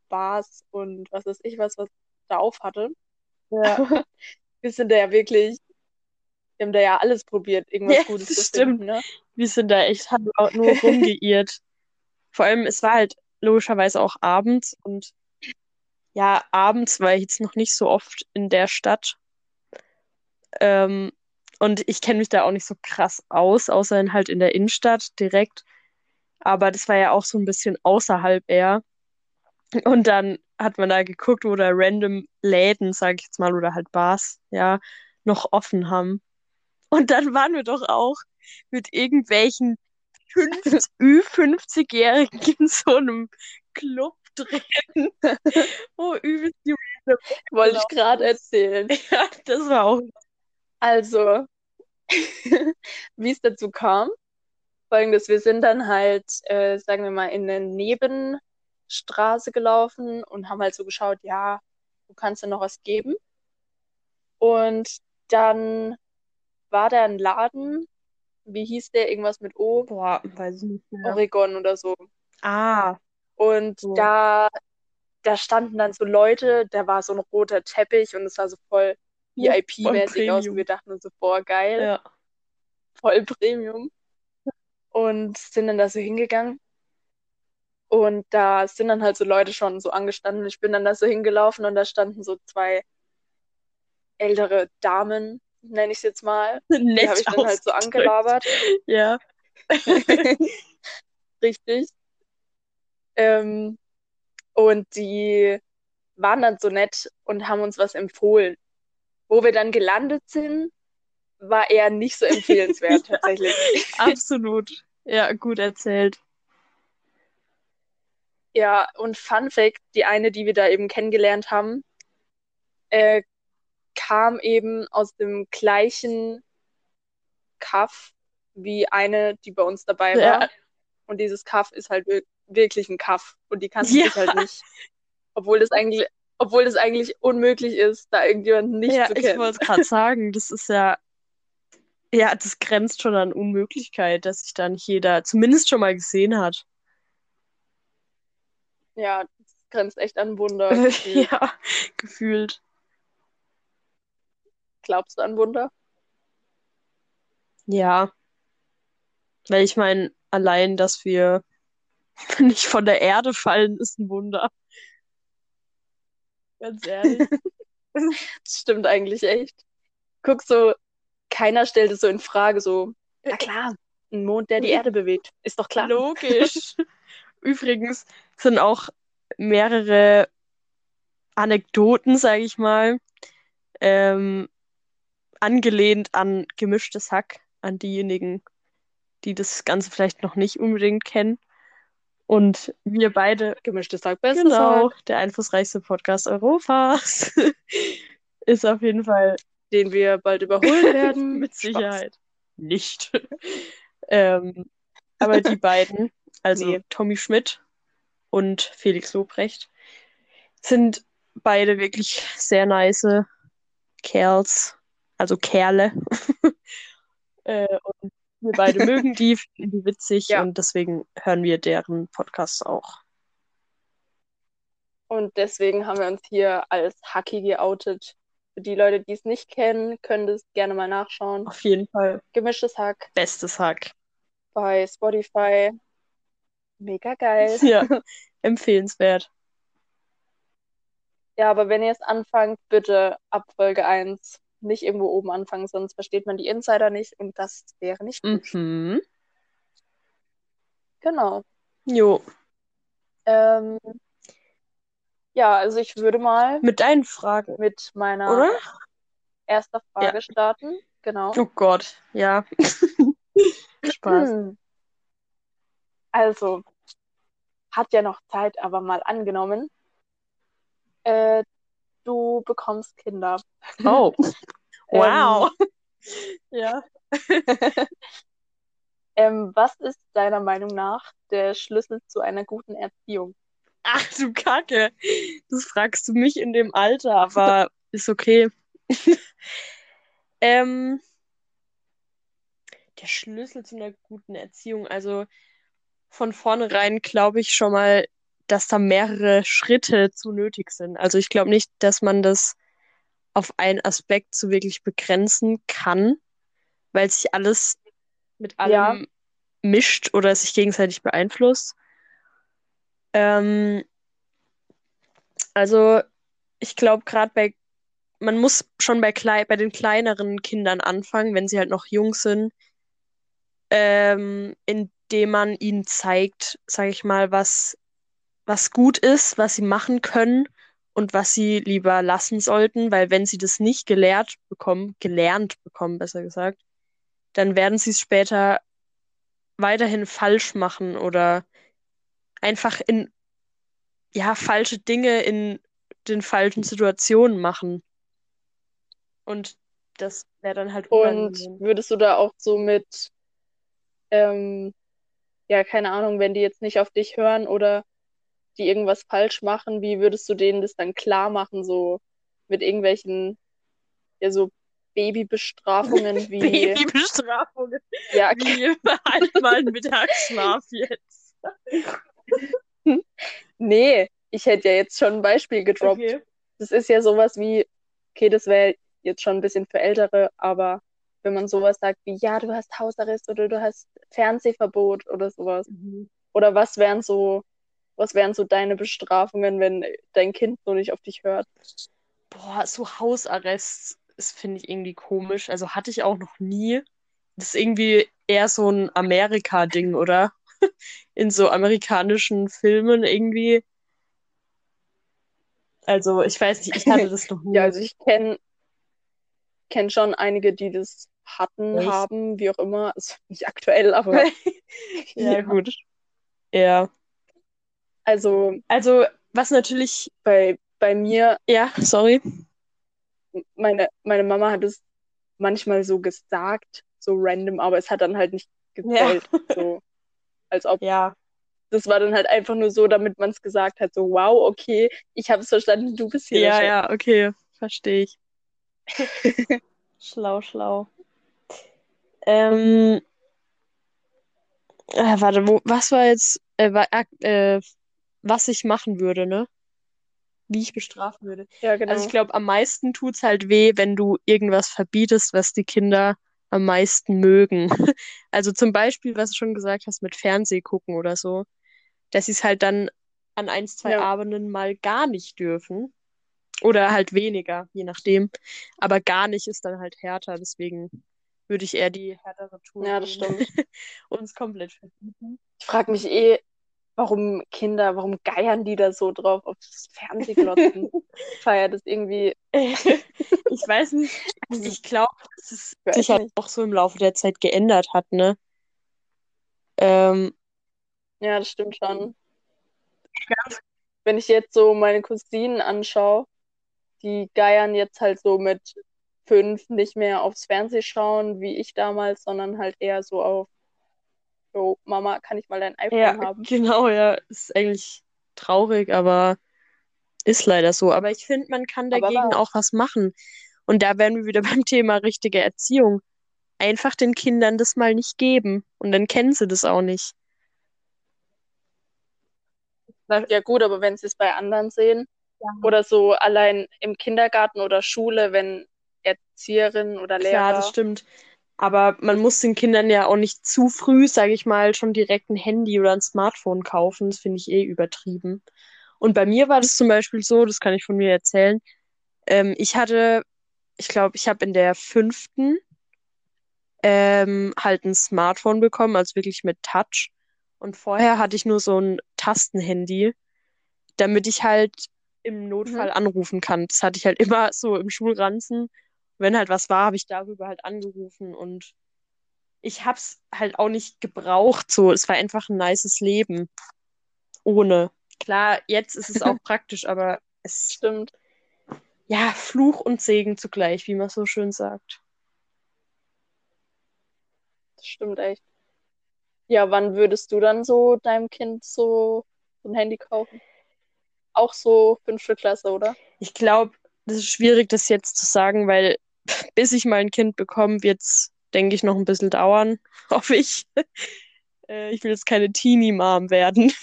Bars und was weiß ich was, was da auf hatte. Ja. *laughs* Wir sind da ja wirklich, wir haben da ja alles probiert, irgendwas Ja, Gutes zu stimmt. finden, ne? Wir sind da echt haben auch nur *laughs* rumgeirrt. Vor allem, es war halt logischerweise auch abends und ja, abends war ich jetzt noch nicht so oft in der Stadt. Ähm, und ich kenne mich da auch nicht so krass aus, außer in, halt in der Innenstadt direkt. Aber das war ja auch so ein bisschen außerhalb eher. Und dann hat man da geguckt, wo da random Läden, sag ich jetzt mal, oder halt Bars, ja, noch offen haben. Und dann waren wir doch auch mit irgendwelchen 50, *laughs* Ü50-Jährigen in so einem Club drin. *laughs* Oh, übelst die. Wollte ich gerade erzählen. *laughs* Ja, das war auch. Also, *laughs* wie es dazu kam, folgendes, wir sind dann halt, äh, sagen wir mal, in eine Nebenstraße gelaufen und haben halt so geschaut, ja, wo kannst du noch was geben? Und dann war da ein Laden, wie hieß der, irgendwas mit O, Boah, weiß ich nicht mehr. Oregon oder so. Ah, Und So. da, da standen dann so Leute, da war so ein roter Teppich und es sah so voll VIP-mäßig aus und wir dachten uns so, boah, geil, ja. voll Premium. Und sind dann da so hingegangen. Und da sind dann halt so Leute schon so angestanden. Ich bin dann da so hingelaufen und da standen so zwei ältere Damen, nenne ich es jetzt mal. *laughs* Die Nett habe ich dann halt so angelabert. Ja. *laughs* Richtig. Ähm, und die waren dann so nett und haben uns was empfohlen. Wo wir dann gelandet sind, war eher nicht so empfehlenswert *laughs* tatsächlich. Absolut. Ja, gut erzählt. Ja, und Fun Fact, die eine, die wir da eben kennengelernt haben, äh, kam eben aus dem gleichen Kaff wie eine, die bei uns dabei Ja. war. Und dieses Kaff ist halt wir- wirklich ein Kaff. Und die kannten Ja. sich halt nicht. Obwohl das eigentlich, obwohl das eigentlich unmöglich ist, da irgendjemanden nicht ja, zu ich kennen. wollte gerade sagen, das ist ja, ja, das grenzt schon an Unmöglichkeit, dass sich da nicht jeder zumindest schon mal gesehen hat. Ja, das grenzt echt an Wunder. *laughs* gefühlt. ja, gefühlt. Glaubst du an Wunder? Ja. Weil ich meine, allein, dass wir *laughs* nicht von der Erde fallen, ist ein Wunder. Ganz ehrlich. *laughs* Das stimmt eigentlich echt. Guck so, keiner stellt es so in Frage, so, na klar, ein Mond, der die Erde bewegt. Ist doch klar. Logisch. *laughs* Übrigens sind auch mehrere Anekdoten, sage ich mal, ähm, angelehnt an gemischtes Hack, an diejenigen, die das Ganze vielleicht noch nicht unbedingt kennen. Und wir beide, Gemischtes Tag, bestes genau, Tag, der einflussreichste Podcast Europas, *laughs* ist auf jeden Fall den wir bald überholen *laughs* werden. Mit Spaß. Sicherheit nicht. *laughs* ähm, aber die beiden, also Nee. Tommy Schmidt und Felix Lobrecht, sind beide wirklich sehr nice Kerls, also Kerle. äh, und wir beide mögen die, *laughs* finden die witzig Ja. und deswegen hören wir deren Podcasts auch. Und deswegen haben wir uns hier als Hacki geoutet. Für die Leute, die es nicht kennen, können das gerne mal nachschauen. Auf jeden Fall Gemischtes Hack bestes Hack. bei Spotify. Mega geil. *laughs* Ja, *laughs* empfehlenswert. Ja, aber wenn ihr es anfangt, bitte ab Folge 1 nicht irgendwo oben anfangen, sonst versteht man die Insider nicht und das wäre nicht gut. Mhm. Genau. Jo, Ähm, ja, also ich würde mal mit deinen Fragen, mit meiner oder? ersten Frage starten. Genau. Oh Gott, ja. *laughs* Spaß. Hm. Also, hat ja noch Zeit, aber mal angenommen, äh, du bekommst Kinder. Oh, *laughs* Ähm, wow. *laughs* Ja. *laughs* Ähm, was ist deiner Meinung nach der Schlüssel zu einer guten Erziehung? Ach du Kacke. Das fragst du mich in dem Alter, aber ist okay. ähm, der Schlüssel zu einer guten Erziehung. Also von vornherein glaube ich schon mal, dass da mehrere Schritte zu nötig sind. Also ich glaube nicht, dass man das auf einen Aspekt so wirklich begrenzen kann, weil sich alles mit allem Ja. mischt oder sich gegenseitig beeinflusst. Ähm, also ich glaube gerade bei, man muss schon bei, klei bei den kleineren Kindern anfangen, wenn sie halt noch jung sind, ähm, indem man ihnen zeigt, sage ich mal, was, was gut ist, was sie machen können und was sie lieber lassen sollten, weil wenn sie das nicht gelehrt bekommen, gelernt bekommen, besser gesagt, dann werden sie es später weiterhin falsch machen oder einfach in, ja, falsche Dinge in den falschen Situationen machen. Und das wäre dann halt Und unangenehm. würdest du da auch so mit, ähm, ja, keine Ahnung, wenn die jetzt nicht auf dich hören oder die irgendwas falsch machen, wie würdest du denen das dann klar machen, so mit irgendwelchen, ja, so Babybestrafungen *laughs* wie, Babybestrafung. ja, Wie halt mal einen Mittagsschlaf jetzt. nee, ich hätte ja jetzt schon ein Beispiel gedroppt. Okay. Das ist ja sowas wie, okay, das wäre jetzt schon ein bisschen für Ältere, aber wenn man sowas sagt wie, ja, du hast Hausarrest oder du hast Fernsehverbot oder sowas. Mhm. Oder was wären so, was wären so deine Bestrafungen, wenn dein Kind so nicht auf dich hört? Boah, so Hausarrest, das finde ich irgendwie komisch. Also hatte ich auch noch nie. Das ist irgendwie eher so ein Amerika-Ding, oder? *laughs* In so amerikanischen Filmen irgendwie. Also, ich weiß nicht, ich hatte das noch *laughs* nie. Ja, also ich kenne kenn schon einige, die das hatten, Echt? haben, wie auch immer. Also nicht aktuell, aber *laughs* ja, ja. gut. Ja. Also Also, was natürlich, bei, bei mir, ja, sorry. meine, meine Mama hat es manchmal so gesagt, so random, aber es hat dann halt nicht gezählt. So, als ob. Ja, Das war dann halt einfach nur so, damit man es gesagt hat, so, wow, okay, ich habe es verstanden, du bist hier. ja, ja, okay, verstehe ich. *laughs* Schlau, schlau. Ähm, äh, warte, wo, was war jetzt, äh, war, äh, was ich machen würde, ne? Wie ich bestrafen würde. Ja, genau. Also ich glaube, am meisten tut's halt weh, wenn du irgendwas verbietest, was die Kinder am meisten mögen. *laughs* Also zum Beispiel, was du schon gesagt hast, mit Fernseh gucken oder so, dass sie es halt dann an eins, zwei Ja. Abenden mal gar nicht dürfen. Oder halt weniger, je nachdem. Aber gar nicht ist dann halt härter, deswegen würde ich eher die härtere Tour Ja, das stimmt. *laughs* Uns komplett verbieten. Ich frage mich eh, warum Kinder, warum geiern die da so drauf auf das Fernsehglotzen? *laughs* Feiert das irgendwie. *laughs* Ich weiß nicht, ich glaube, dass es sich halt auch so im Laufe der Zeit geändert hat, ne? Ähm, Ja, das stimmt schon. Wenn ich jetzt so meine Cousinen anschaue, die geiern jetzt halt so mit fünf nicht mehr aufs Fernseh schauen, wie ich damals, sondern halt eher so auf, so, Mama, kann ich mal dein iPhone ja, haben? genau, ja, ist eigentlich traurig, aber ist leider so. Aber ich finde, man kann dagegen auch was machen. Und da wären wir wieder *laughs* beim Thema richtige Erziehung. Einfach den Kindern das mal nicht geben. Und dann kennen sie das auch nicht. Ja gut, aber wenn sie es bei anderen sehen oder so allein im Kindergarten oder Schule, wenn Erzieherinnen oder Klar, das Lehrer, stimmt. Aber man muss den Kindern ja auch nicht zu früh, sage ich mal, schon direkt ein Handy oder ein Smartphone kaufen. Das finde ich eh übertrieben. Und bei mir war das zum Beispiel so, das kann ich von mir erzählen. Ähm, ich hatte, ich glaube, ich habe in der fünften ähm, halt ein Smartphone bekommen, also wirklich mit Touch. Und vorher hatte ich nur so ein Tastenhandy, damit ich halt im Notfall anrufen kann. Das hatte ich halt immer so im Schulranzen. Wenn halt was war, habe ich darüber halt angerufen und ich hab's halt auch nicht gebraucht. So, es war einfach ein nices Leben. Ohne. Klar, jetzt ist es auch *laughs* praktisch, aber es, stimmt. ja, Fluch und Segen zugleich, wie man so schön sagt. Das stimmt echt. Ja, wann würdest du dann so deinem Kind so ein Handy kaufen? Auch so fünfte Klasse, oder? Ich glaube, das ist schwierig, das jetzt zu sagen, weil bis ich mal ein Kind bekomme, wird's, denke ich, noch ein bisschen dauern, *laughs* hoffe ich. Äh, ich will jetzt keine Teenie-Mom werden. *laughs*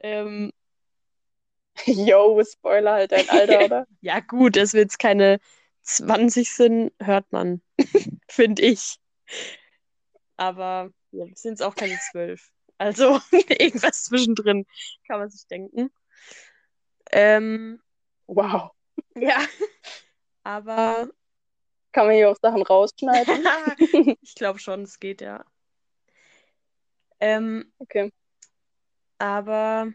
Ähm, *laughs* Yo, Spoiler halt dein Alter, oder? ja, gut, dass wir jetzt keine 20 sind, hört man, finde ich. Aber ja, sind jetzt auch keine 12. Also irgendwas zwischendrin kann man sich denken. Ähm, Wow. ja, aber Kann man hier auch Sachen rausschneiden? *laughs* ich glaube schon, es geht ja. Ähm, Okay. aber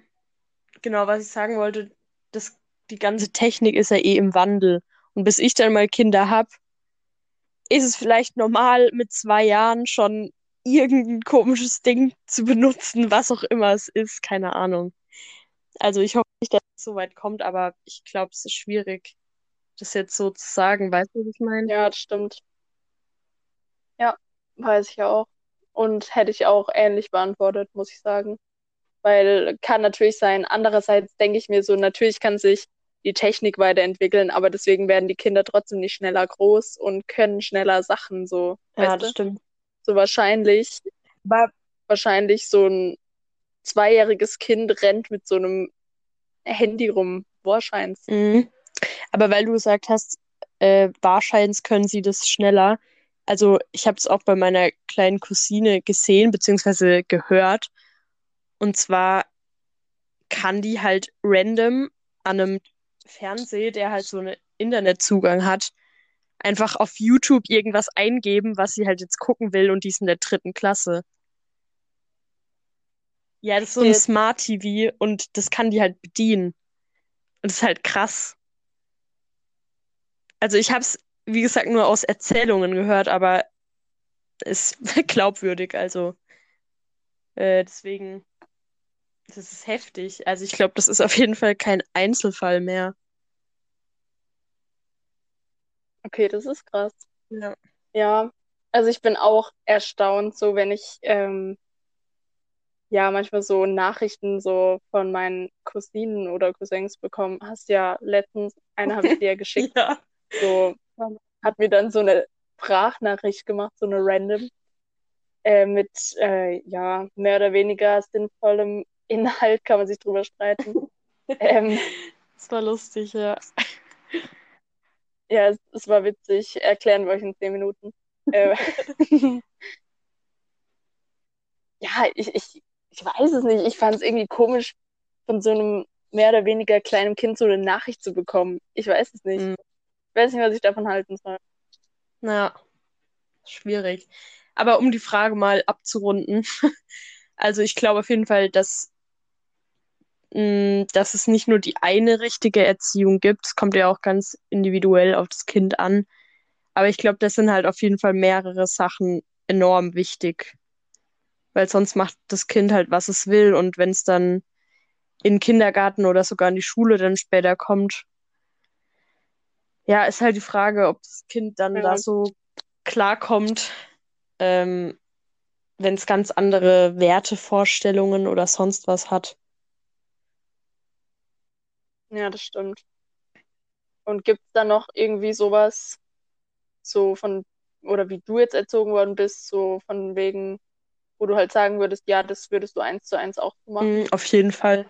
genau, was ich sagen wollte, das, die ganze Technik ist ja eh im Wandel. Und bis ich dann mal Kinder habe, ist es vielleicht normal, mit zwei Jahren schon irgendein komisches Ding zu benutzen, was auch immer es ist, keine Ahnung. Also ich hoffe nicht, dass es so weit kommt, aber ich glaube, es ist schwierig, das jetzt so zu sagen. Weißt du, was ich meine? Ja, das stimmt. Ja, weiß ich auch. Und hätte ich auch ähnlich beantwortet, muss ich sagen. Weil kann natürlich sein. Andererseits denke ich mir so, natürlich kann sich die Technik weiterentwickeln, aber deswegen werden die Kinder trotzdem nicht schneller groß und können schneller Sachen so, Ja, das du? stimmt. So wahrscheinlich, Aber wahrscheinlich so ein zweijähriges Kind rennt mit so einem Handy rum. Wahrscheinlich. Mhm. Aber weil du gesagt hast, äh, wahrscheinlich können sie das schneller. Also ich habe es auch bei meiner kleinen Cousine gesehen, beziehungsweise gehört. Und zwar kann die halt random an einem Fernseher, der halt so einen Internetzugang hat, einfach auf YouTube irgendwas eingeben, was sie halt jetzt gucken will und die ist in der dritten Klasse. Ja, das ist so ein Smart TV und das kann die halt bedienen. Und das ist halt krass. Also ich habe es, wie gesagt, nur aus Erzählungen gehört, aber ist *laughs* glaubwürdig. Also äh, deswegen, das ist heftig. Also ich glaube, das ist auf jeden Fall kein Einzelfall mehr. Okay, das ist krass. Ja. Ja, Also ich bin auch erstaunt, so wenn ich ähm, ja manchmal so Nachrichten so von meinen Cousinen oder Cousins bekomme. Hast ja letztens, eine habe ich *laughs* dir ja geschickt, Ja. So hat mir dann so eine Sprachnachricht gemacht, so eine random, äh, mit äh, ja mehr oder weniger sinnvollem Inhalt, kann man sich drüber streiten. *laughs* ähm, Das war lustig, ja. ja, es, es war witzig. Erklären wir euch in zehn Minuten. Äh, *laughs* ja, ich, ich, ich weiß es nicht. Ich fand es irgendwie komisch, von so einem mehr oder weniger kleinen Kind so eine Nachricht zu bekommen. Ich weiß es nicht. Mhm. Weiß nicht, was ich davon halten soll. Naja, schwierig. Aber um die Frage mal abzurunden, *laughs* also ich glaube auf jeden Fall, dass, mh, dass es nicht nur die eine richtige Erziehung gibt. Es kommt ja auch ganz individuell auf das Kind an. Aber ich glaube, das sind halt auf jeden Fall mehrere Sachen enorm wichtig. Weil sonst macht das Kind halt, was es will. Und wenn es dann in den Kindergarten oder sogar in die Schule dann später kommt, ja, ist halt die Frage, ob das Kind dann Ja. da so klarkommt, ähm, wenn es ganz andere Wertevorstellungen oder sonst was hat. Ja, das stimmt. Und gibt es da noch irgendwie sowas, so von, oder wie du jetzt erzogen worden bist, so von wegen, wo du halt sagen würdest, ja, das würdest du eins zu eins auch machen Mm, auf jeden Fall.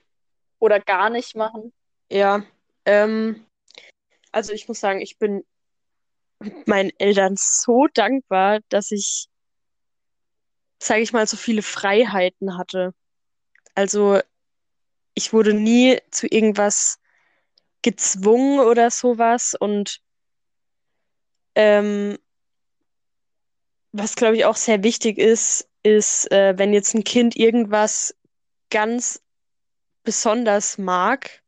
oder gar nicht machen? Ja, ähm, also ich muss sagen, ich bin meinen Eltern so dankbar, dass ich, sage ich mal, so viele Freiheiten hatte. Also ich wurde nie zu irgendwas gezwungen oder sowas und ähm, was glaube ich auch sehr wichtig ist, ist, äh, wenn jetzt ein Kind irgendwas ganz besonders mag,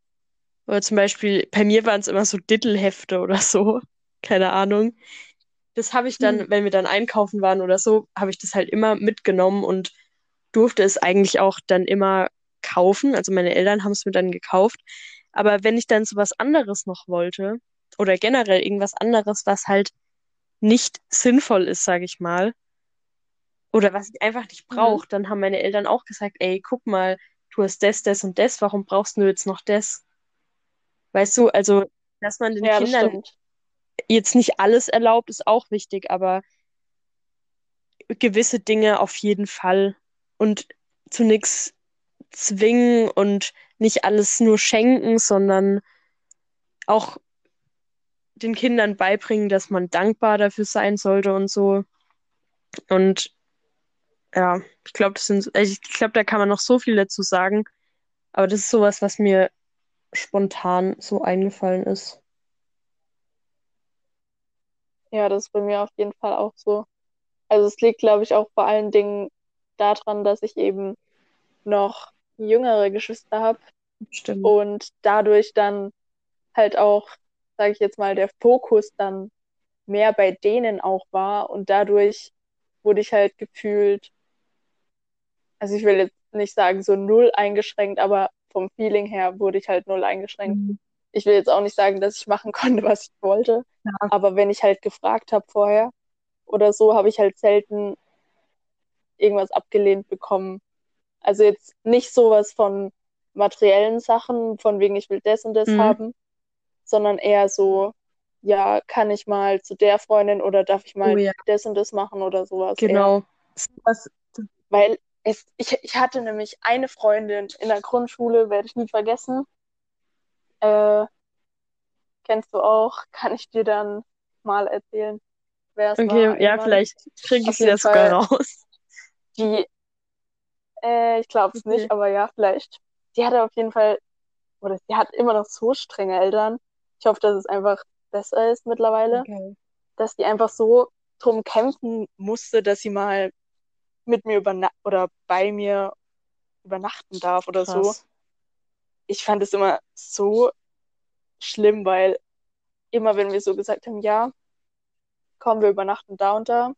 oder zum Beispiel, bei mir waren es immer so Dittelhefte oder so, keine Ahnung. Das habe ich dann, Hm. wenn wir dann einkaufen waren oder so, habe ich das halt immer mitgenommen und durfte es eigentlich auch dann immer kaufen. Also meine Eltern haben es mir dann gekauft. Aber wenn ich dann so was anderes noch wollte, oder generell irgendwas anderes, was halt nicht sinnvoll ist, sage ich mal, oder was ich einfach nicht Mhm. brauche, dann haben meine Eltern auch gesagt, ey, guck mal, du hast das, das und das, warum brauchst du jetzt noch das? Weißt du, also, dass man den Ja, Kindern jetzt nicht alles erlaubt, ist auch wichtig, aber gewisse Dinge auf jeden Fall und zu nichts zwingen und nicht alles nur schenken, sondern auch den Kindern beibringen, dass man dankbar dafür sein sollte und so. Und ja, ich glaube, das sind, also ich glaube, da kann man noch so viel dazu sagen, aber das ist sowas, was mir spontan so eingefallen ist. Ja, das ist bei mir auf jeden Fall auch so. Also es liegt, glaube ich, auch vor allen Dingen daran, dass ich eben noch jüngere Geschwister habe Stimmt. und dadurch dann halt auch, sage ich jetzt mal, der Fokus dann mehr bei denen auch war und dadurch wurde ich halt gefühlt, also ich will jetzt nicht sagen so null eingeschränkt, aber vom Feeling her wurde ich halt null eingeschränkt. Mhm. Ich will jetzt auch nicht sagen, dass ich machen *laughs* konnte, was ich wollte, Ja. aber wenn ich halt gefragt habe vorher oder so, habe ich halt selten irgendwas abgelehnt bekommen. Also jetzt nicht sowas von materiellen Sachen, von wegen ich will das und das Mhm. haben, sondern eher so, ja, kann ich mal zu der Freundin oder darf ich mal Oh ja, das und das machen oder sowas eher. genau. Was, Weil es, ich, ich hatte nämlich eine Freundin in der Grundschule, werde ich nie vergessen. Äh, kennst du auch, kann ich dir dann mal erzählen, wer es war okay, ja, vielleicht kriege ich ja jeden sogar raus. die, äh, ich glaube es Okay. nicht, aber ja, vielleicht. Die hatte auf jeden Fall, oder sie hat immer noch so strenge Eltern. Ich hoffe, dass es einfach besser ist mittlerweile, Okay. dass die einfach so drum kämpfen musste, dass sie mal mit mir überna oder bei mir übernachten darf oder so. Krass. Ich fand es immer so schlimm, weil immer wenn wir so gesagt haben, ja, komm, wir übernachten da und da.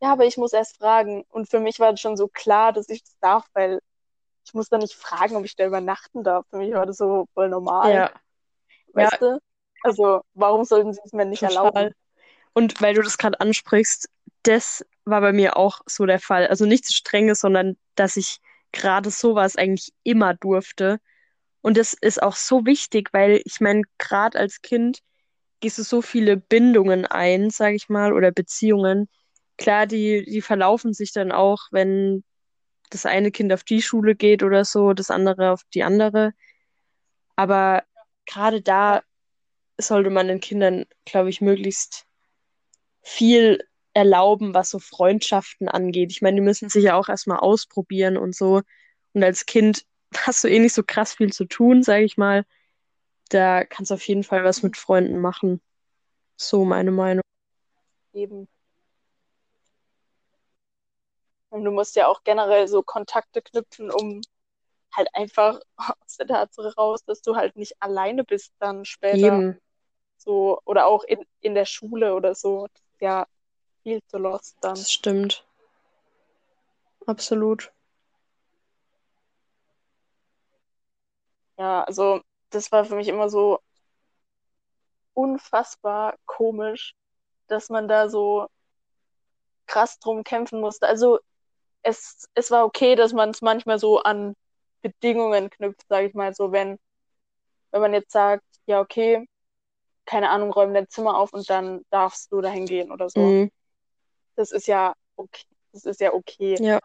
Ja, aber ich muss erst fragen. Und für mich war das schon so klar, dass ich das darf, weil ich muss da nicht fragen, ob ich da übernachten darf. Für mich war das so voll normal, Ja, ja, weißt du? Also, warum sollten sie es mir nicht erlauben? total. Und weil du das gerade ansprichst, das war bei mir auch so der Fall. Also nichts Strenges, sondern dass ich gerade sowas eigentlich immer durfte. Und das ist auch so wichtig, weil ich meine, gerade als Kind gehst du so viele Bindungen ein, sage ich mal, oder Beziehungen. Klar, die, die verlaufen sich dann auch, wenn das eine Kind auf die Schule geht oder so, das andere auf die andere. Aber gerade da sollte man den Kindern, glaube ich, möglichst viel erlauben, was so Freundschaften angeht. Ich meine, die müssen sich ja auch erstmal ausprobieren und so. Und als Kind *laughs* hast du eh nicht so krass viel zu tun, sage ich mal. Da kannst du auf jeden Fall was mit Freunden machen. So meine Meinung. Eben. Und du musst ja auch generell so Kontakte knüpfen, um halt einfach *laughs* aus der Tatsache raus, dass du halt nicht alleine bist dann später. Eben. So, oder auch in, in der Schule oder so. Ja, viel zu lost dann. Das stimmt. Absolut. Ja, also das war für mich immer so unfassbar komisch, dass man da so krass drum kämpfen musste. Also es, es war okay, dass man es manchmal so an Bedingungen knüpft, sage ich mal, so wenn, wenn man jetzt sagt, ja, okay, keine Ahnung, räum dein Zimmer auf und dann darfst du dahin gehen oder so. Mhm. Das ist ja okay. Das ist ja okay. Ja.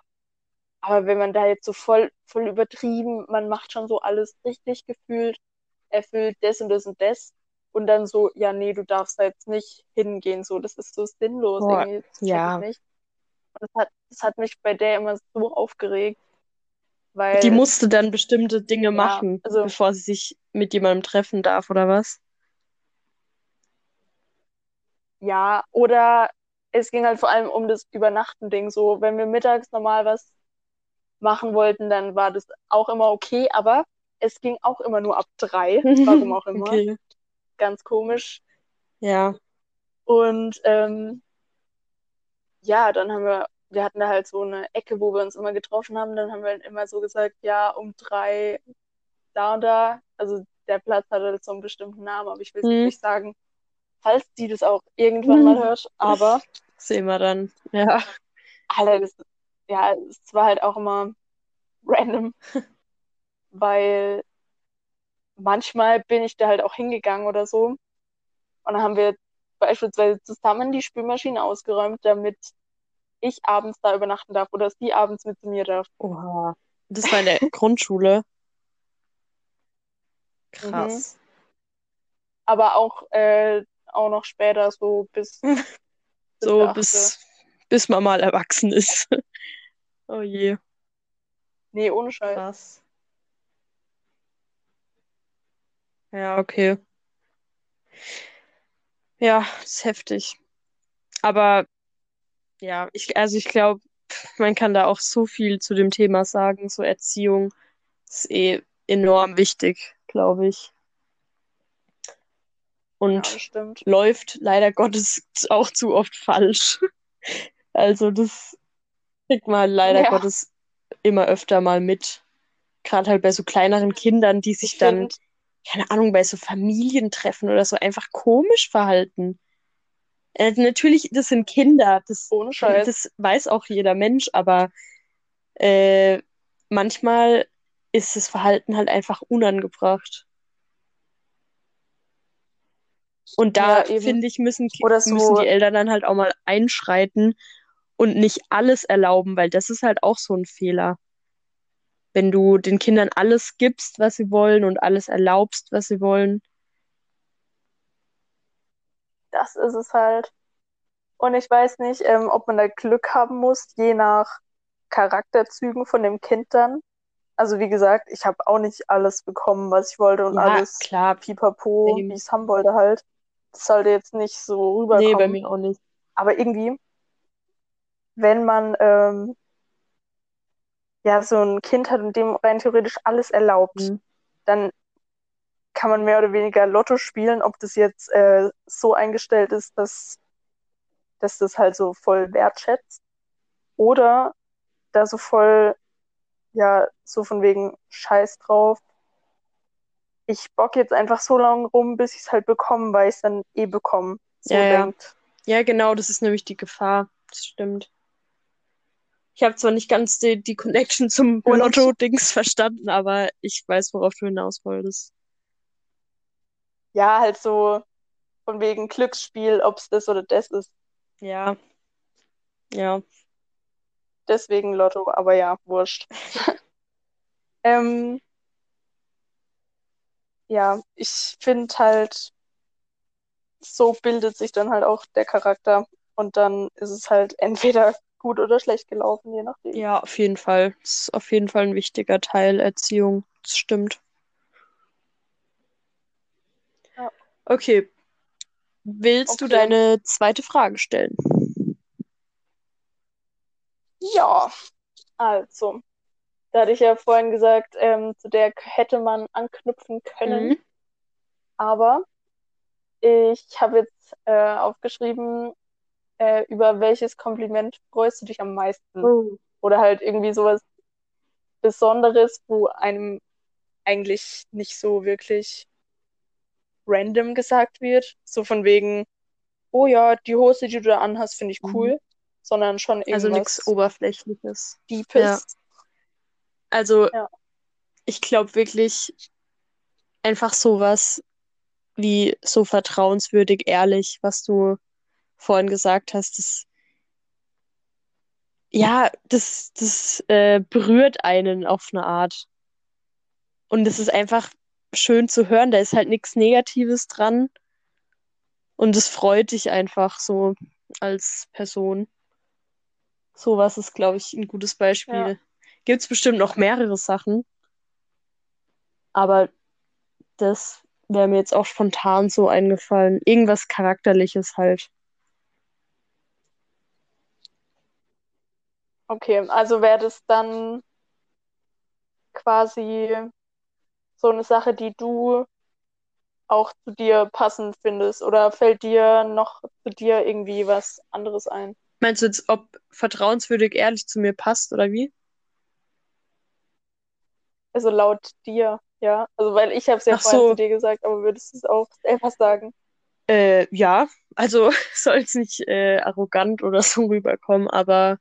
Aber wenn man da jetzt so voll, voll übertrieben, man macht schon so alles richtig gefühlt, erfüllt das und das und das und dann so, ja, nee, du darfst da jetzt nicht hingehen, so, das ist so sinnlos Boah, irgendwie. Das ja. ich nicht. Und das hat, das hat mich bei der immer so aufgeregt, weil, Die musste dann bestimmte Dinge ja, machen, also, bevor sie sich mit jemandem treffen darf, oder was? ja, oder es ging halt vor allem um das Übernachten-Ding, so, wenn wir mittags normal was machen wollten, dann war das auch immer okay, aber es ging auch immer nur ab drei, warum auch *laughs* immer, Okay. ganz komisch. Ja. Und ähm, ja, dann haben wir, wir hatten da halt so eine Ecke, wo wir uns immer getroffen haben. Dann haben wir halt immer so gesagt, ja, um drei da und da. Also der Platz hat halt so einen bestimmten Namen, aber ich will es Hm. nicht sagen, falls die das auch irgendwann mal hört. Aber, *laughs* Sehen wir dann. Ja. Alter, das, ja, es war halt auch immer random, *laughs* weil manchmal bin ich da halt auch hingegangen oder so. Und dann haben wir beispielsweise zusammen die Spülmaschine ausgeräumt, damit ich abends da übernachten darf oder sie abends mit zu mir darf. Oha. Das war in der *laughs* Grundschule. Mhm. Krass. Aber auch, äh, auch noch später, so *laughs* bis So achte. bis, bis man mal erwachsen ist. *laughs* Oh je. Nee, ohne Scheiß. Krass. Ja, okay. Ja, ist heftig. Aber ja, ich, also ich glaube, man kann da auch so viel zu dem Thema sagen. So Erziehung ist eh enorm wichtig, glaube ich. Ja, Und stimmt. läuft leider Gottes auch zu oft falsch. *laughs* Also das kriegt man leider Ja. Gottes immer öfter mal mit. Gerade halt bei so kleineren Kindern, die sich Ich dann, finde, keine Ahnung, bei so Familientreffen oder so einfach komisch verhalten. Äh, natürlich, das sind Kinder, das, ohne Scheiß. das weiß auch jeder Mensch, aber äh, manchmal ist das Verhalten halt einfach unangebracht. Und da, Ja, finde ich, müssen, Oder müssen so, die Eltern dann halt auch mal einschreiten und nicht alles erlauben, weil das ist halt auch so ein Fehler. Wenn du den Kindern alles gibst, was sie wollen und alles erlaubst, was sie wollen. das ist es halt. Und ich weiß nicht, ähm, ob man da Glück haben muss, je nach Charakterzügen von dem Kind dann. Also wie gesagt, ich habe auch nicht alles bekommen, was ich wollte und Ja, alles klar. pipapo, wie ich es haben wollte halt. Das sollte jetzt nicht so Nee, bei rüberkommen. mir auch nicht. Aber irgendwie, wenn man ähm, ja so ein Kind hat und dem rein theoretisch alles erlaubt, Mhm. dann kann man mehr oder weniger Lotto spielen, ob das jetzt äh, so eingestellt ist, dass, dass das halt so voll wertschätzt. Oder da so voll, ja, so von wegen Scheiß drauf. Ich bock jetzt einfach so lange rum, bis ich es halt bekomme, weil ich es dann eh bekomme. So Ja, ja. denkt. Ja, genau, das ist nämlich die Gefahr. das stimmt. Ich habe zwar nicht ganz die, die Connection zum Lotto-Dings verstanden, aber ich weiß, worauf du hinaus wolltest. Ja, halt so von wegen Glücksspiel, ob es das oder das ist. Ja. Ja. Deswegen Lotto, aber ja, wurscht. *laughs* ähm, ja, ich finde halt, so bildet sich dann halt auch der Charakter und dann ist es halt *laughs* entweder gut oder schlecht gelaufen, je nachdem. Ja, auf jeden Fall. Das ist auf jeden Fall ein wichtiger Teil Erziehung. Das stimmt. Ja. Okay. Willst du Okay. deine zweite Frage stellen? Ja, also, da hatte ich ja vorhin gesagt, ähm, zu der hätte man anknüpfen können, Mhm. aber ich habe jetzt äh, aufgeschrieben, äh, über welches Kompliment freust du dich am meisten? Oh. Oder halt irgendwie sowas Besonderes, wo einem eigentlich nicht so wirklich random gesagt wird. So von wegen, oh ja, die Hose, die du da anhast, finde ich Mhm. cool. Sondern schon Also irgendwas nichts Oberflächliches. Deepes. Also Ja. ich glaube wirklich einfach sowas wie so vertrauenswürdig ehrlich, was du vorhin gesagt hast, das ja, das, das äh, berührt einen auf eine Art. Und es ist einfach schön zu hören, da ist halt nichts Negatives dran. Und es freut dich einfach so als Person. Sowas ist, glaube ich, ein gutes Beispiel. Ja. Gibt es bestimmt noch mehrere Sachen. Aber das wäre mir jetzt auch spontan so eingefallen. Irgendwas Charakterliches halt. Okay, also wäre das dann quasi so eine Sache, die du auch zu dir passend findest? Oder fällt dir noch zu dir irgendwie was anderes ein? Meinst du jetzt, ob vertrauenswürdig ehrlich zu mir passt oder wie? Also laut dir, ja. Also weil ich habe es ja Ach vorhin so. zu dir gesagt, aber würdest du es auch selber sagen? Äh, ja, also *laughs* soll es nicht äh, arrogant oder so *laughs* rüberkommen, aber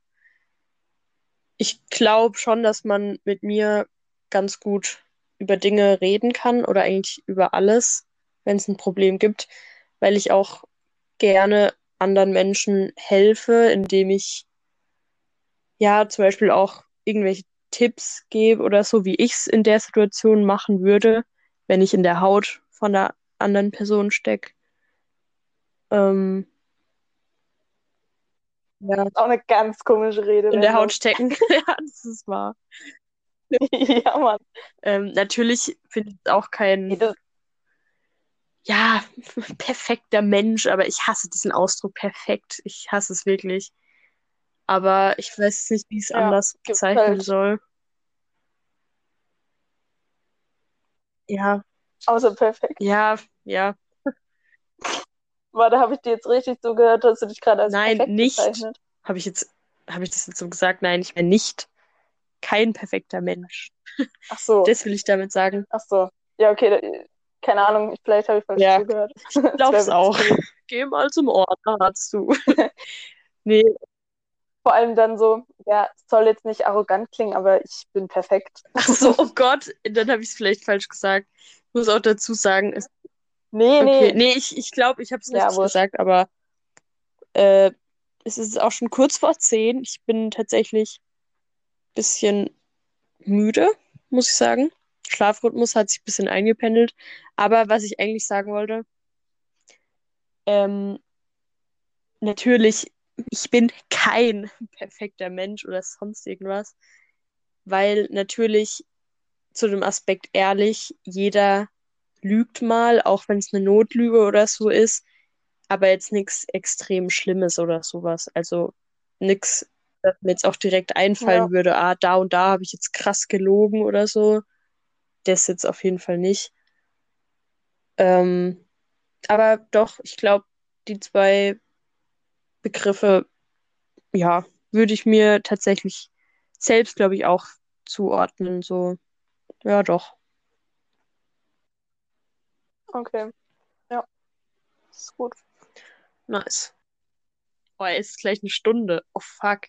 ich glaube schon, dass man mit mir ganz gut über Dinge reden kann oder eigentlich über alles, wenn es ein Problem gibt, weil ich auch gerne anderen Menschen helfe, indem ich ja zum Beispiel auch irgendwelche Tipps gebe oder so, wie ich es in der Situation machen würde, wenn ich in der Haut von der anderen Person stecke. Ähm, ja, Auch eine ganz komische Rede. in der Haut stecken. *laughs* *laughs* ja, das ist wahr. ja, Mann. Ähm, natürlich finde ich es auch kein, ja, perfekter Mensch, aber ich hasse diesen Ausdruck perfekt. Ich hasse es wirklich. Aber ich weiß nicht, wie ich es Ja, anders bezeichnen halt. soll. Ja, außer perfekt. ja, ja. Warte, habe ich dir jetzt richtig zugehört? Hast du dich gerade als Nein, perfekt nicht. bezeichnet? Habe ich jetzt, habe ich das jetzt so gesagt? Nein, ich bin nicht kein perfekter Mensch. Ach so, Das will ich damit sagen. ach so. Ja, okay, keine Ahnung, vielleicht habe ich falsch Ja, zugehört. *laughs* Ich glaub's auch. Geh mal zum Ordnerarzt, du. *laughs* Nee, Vor allem dann so, ja, es soll jetzt nicht arrogant klingen, aber ich bin perfekt. *laughs* ach so, oh Gott, dann habe ich es vielleicht falsch gesagt. Ich muss auch dazu sagen, es, Nee, okay, nee. nee, ich, ich glaube, ich habe es Ja, richtig gesagt, aber äh, es ist auch schon kurz vor zehn. Ich bin tatsächlich ein bisschen müde, muss ich sagen. Schlafrhythmus hat sich ein bisschen eingependelt. Aber was ich eigentlich sagen wollte, ähm, natürlich, ich bin kein *laughs* perfekter Mensch oder sonst irgendwas, weil natürlich zu dem Aspekt ehrlich, jeder lügt mal, auch wenn es eine Notlüge oder so ist, aber jetzt nichts extrem Schlimmes oder sowas. Also nichts, das mir jetzt auch direkt einfallen Ja. würde, ah, da und da habe ich jetzt krass gelogen oder so. Das jetzt auf jeden Fall nicht. Ähm, aber doch, ich glaube, die zwei Begriffe, ja, würde ich mir tatsächlich selbst, glaube ich, auch zuordnen. So, ja, doch. Okay. Ja, ist gut. Nice. Oh, es ist gleich eine Stunde. Oh, fuck.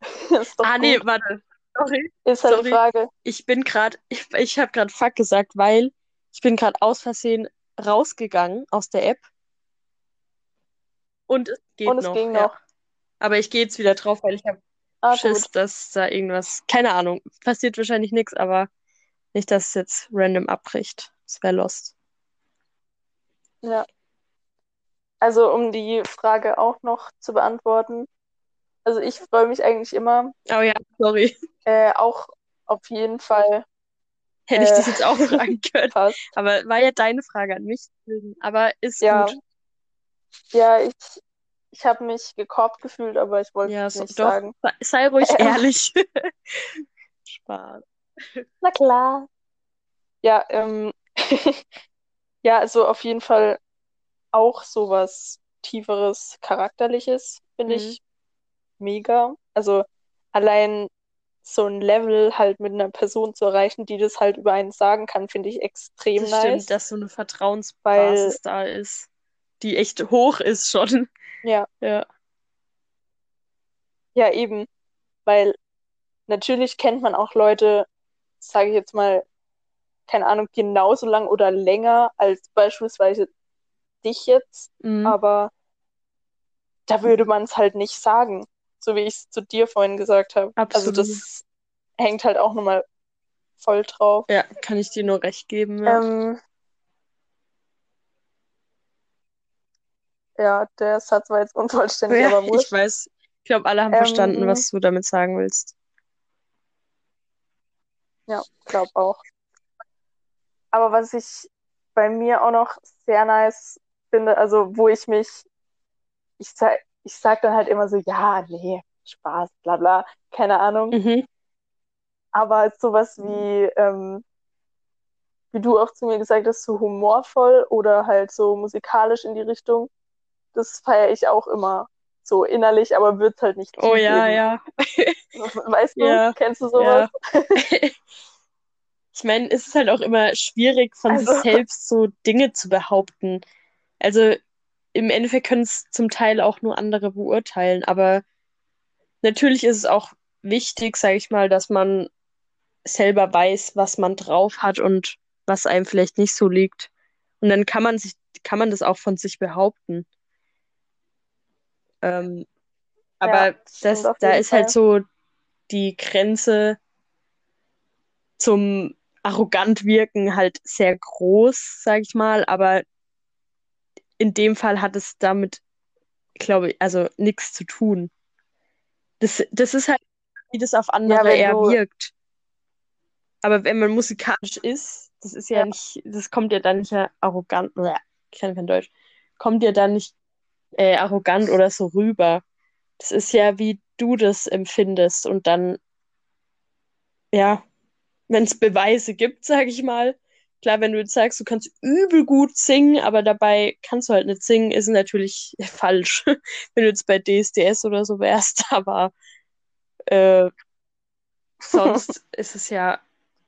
*laughs* Ah, nee, gut. warte. Sorry. Ist halt sorry. die Frage. Ich bin gerade, ich, ich habe gerade fuck gesagt, weil ich bin gerade aus Versehen rausgegangen aus der App. Und es geht Und es noch, ging ja. noch. Aber ich gehe jetzt wieder drauf, weil ich habe Ah, Schiss, gut. dass da irgendwas, keine Ahnung, passiert wahrscheinlich nichts, aber nicht, dass es jetzt random abbricht. Das wäre lost. Ja. Also, um die Frage auch noch zu beantworten. Also, ich freue mich eigentlich immer, Oh ja, sorry. äh, auch auf jeden Fall Hätte ich Äh. dich jetzt auch fragen *laughs* können. fast. Aber war ja deine Frage an mich. Aber ist Ja, gut. Ja, ich, ich habe mich gekorbt gefühlt, aber ich wollte Ja, es so, nicht doch. sagen. Sei- Sei ruhig *laughs* Ähm. ehrlich. *laughs* Spaß. Na klar. Ja, ähm, *laughs* ja, also auf jeden Fall auch sowas Tieferes, Charakterliches finde Mhm. ich mega. Also allein so ein Level halt mit einer Person zu erreichen, die das halt über einen sagen kann, finde ich extrem Das nice. stimmt, dass so eine Vertrauensbasis da ist, die echt hoch ist schon. Ja, Ja. ja, eben. Weil natürlich kennt man auch Leute, sage ich jetzt mal, keine Ahnung, genauso lang oder länger als beispielsweise dich jetzt. Mhm. aber da würde man es halt nicht sagen, so wie ich es zu dir vorhin gesagt habe. Also das hängt halt auch nochmal voll drauf. Ja, kann ich dir nur recht geben. Ja. Ähm, ja, der Satz war jetzt unvollständig, Ja, aber ich wurscht. weiß. Ich glaube, alle haben Ähm, verstanden, was du damit sagen willst. Ja, glaube auch. Aber was ich bei mir auch noch sehr nice finde, also wo ich mich, ich sag, ich sag dann halt immer so, ja, nee, Spaß, bla bla, keine Ahnung. Mhm. Aber sowas wie, ähm, wie du auch zu mir gesagt hast, so humorvoll oder halt so musikalisch in die Richtung, das feiere ich auch immer so innerlich, aber wird halt nicht Oh ja, zugeben. ja. *laughs* Weißt du, Ja, kennst du sowas? ja. *laughs* Ich meine, es ist halt auch immer schwierig, von sich Also- *laughs* selbst so Dinge zu behaupten. Also im Endeffekt können es zum Teil auch nur andere beurteilen, aber natürlich ist es auch wichtig, sage ich mal, dass man selber weiß, was man drauf hat und was einem vielleicht nicht so liegt. Und dann kann man sich, kann man das auch von sich behaupten. Ähm, aber Ja, das, da ist halt Fall. so die Grenze zum arrogant wirken halt sehr groß, sag ich mal, aber in dem Fall hat es damit, glaube ich, also nichts zu tun. Das, das ist halt, wie das auf andere wenn eher du- wirkt. Aber wenn man musikalisch ist, das ist ja, Ja. nicht, das kommt ja dann nicht ja arrogant, ich kann kein Deutsch, kommt ja dann nicht äh, arrogant oder so rüber. Das ist ja, wie du das empfindest und dann, ja, wenn es Beweise gibt, sage ich mal. Klar, wenn du jetzt sagst, du kannst übel gut singen, aber dabei kannst du halt nicht singen, ist natürlich *laughs* falsch. Wenn du jetzt bei DSDS oder so wärst, *laughs* aber äh, sonst *laughs* ist es ja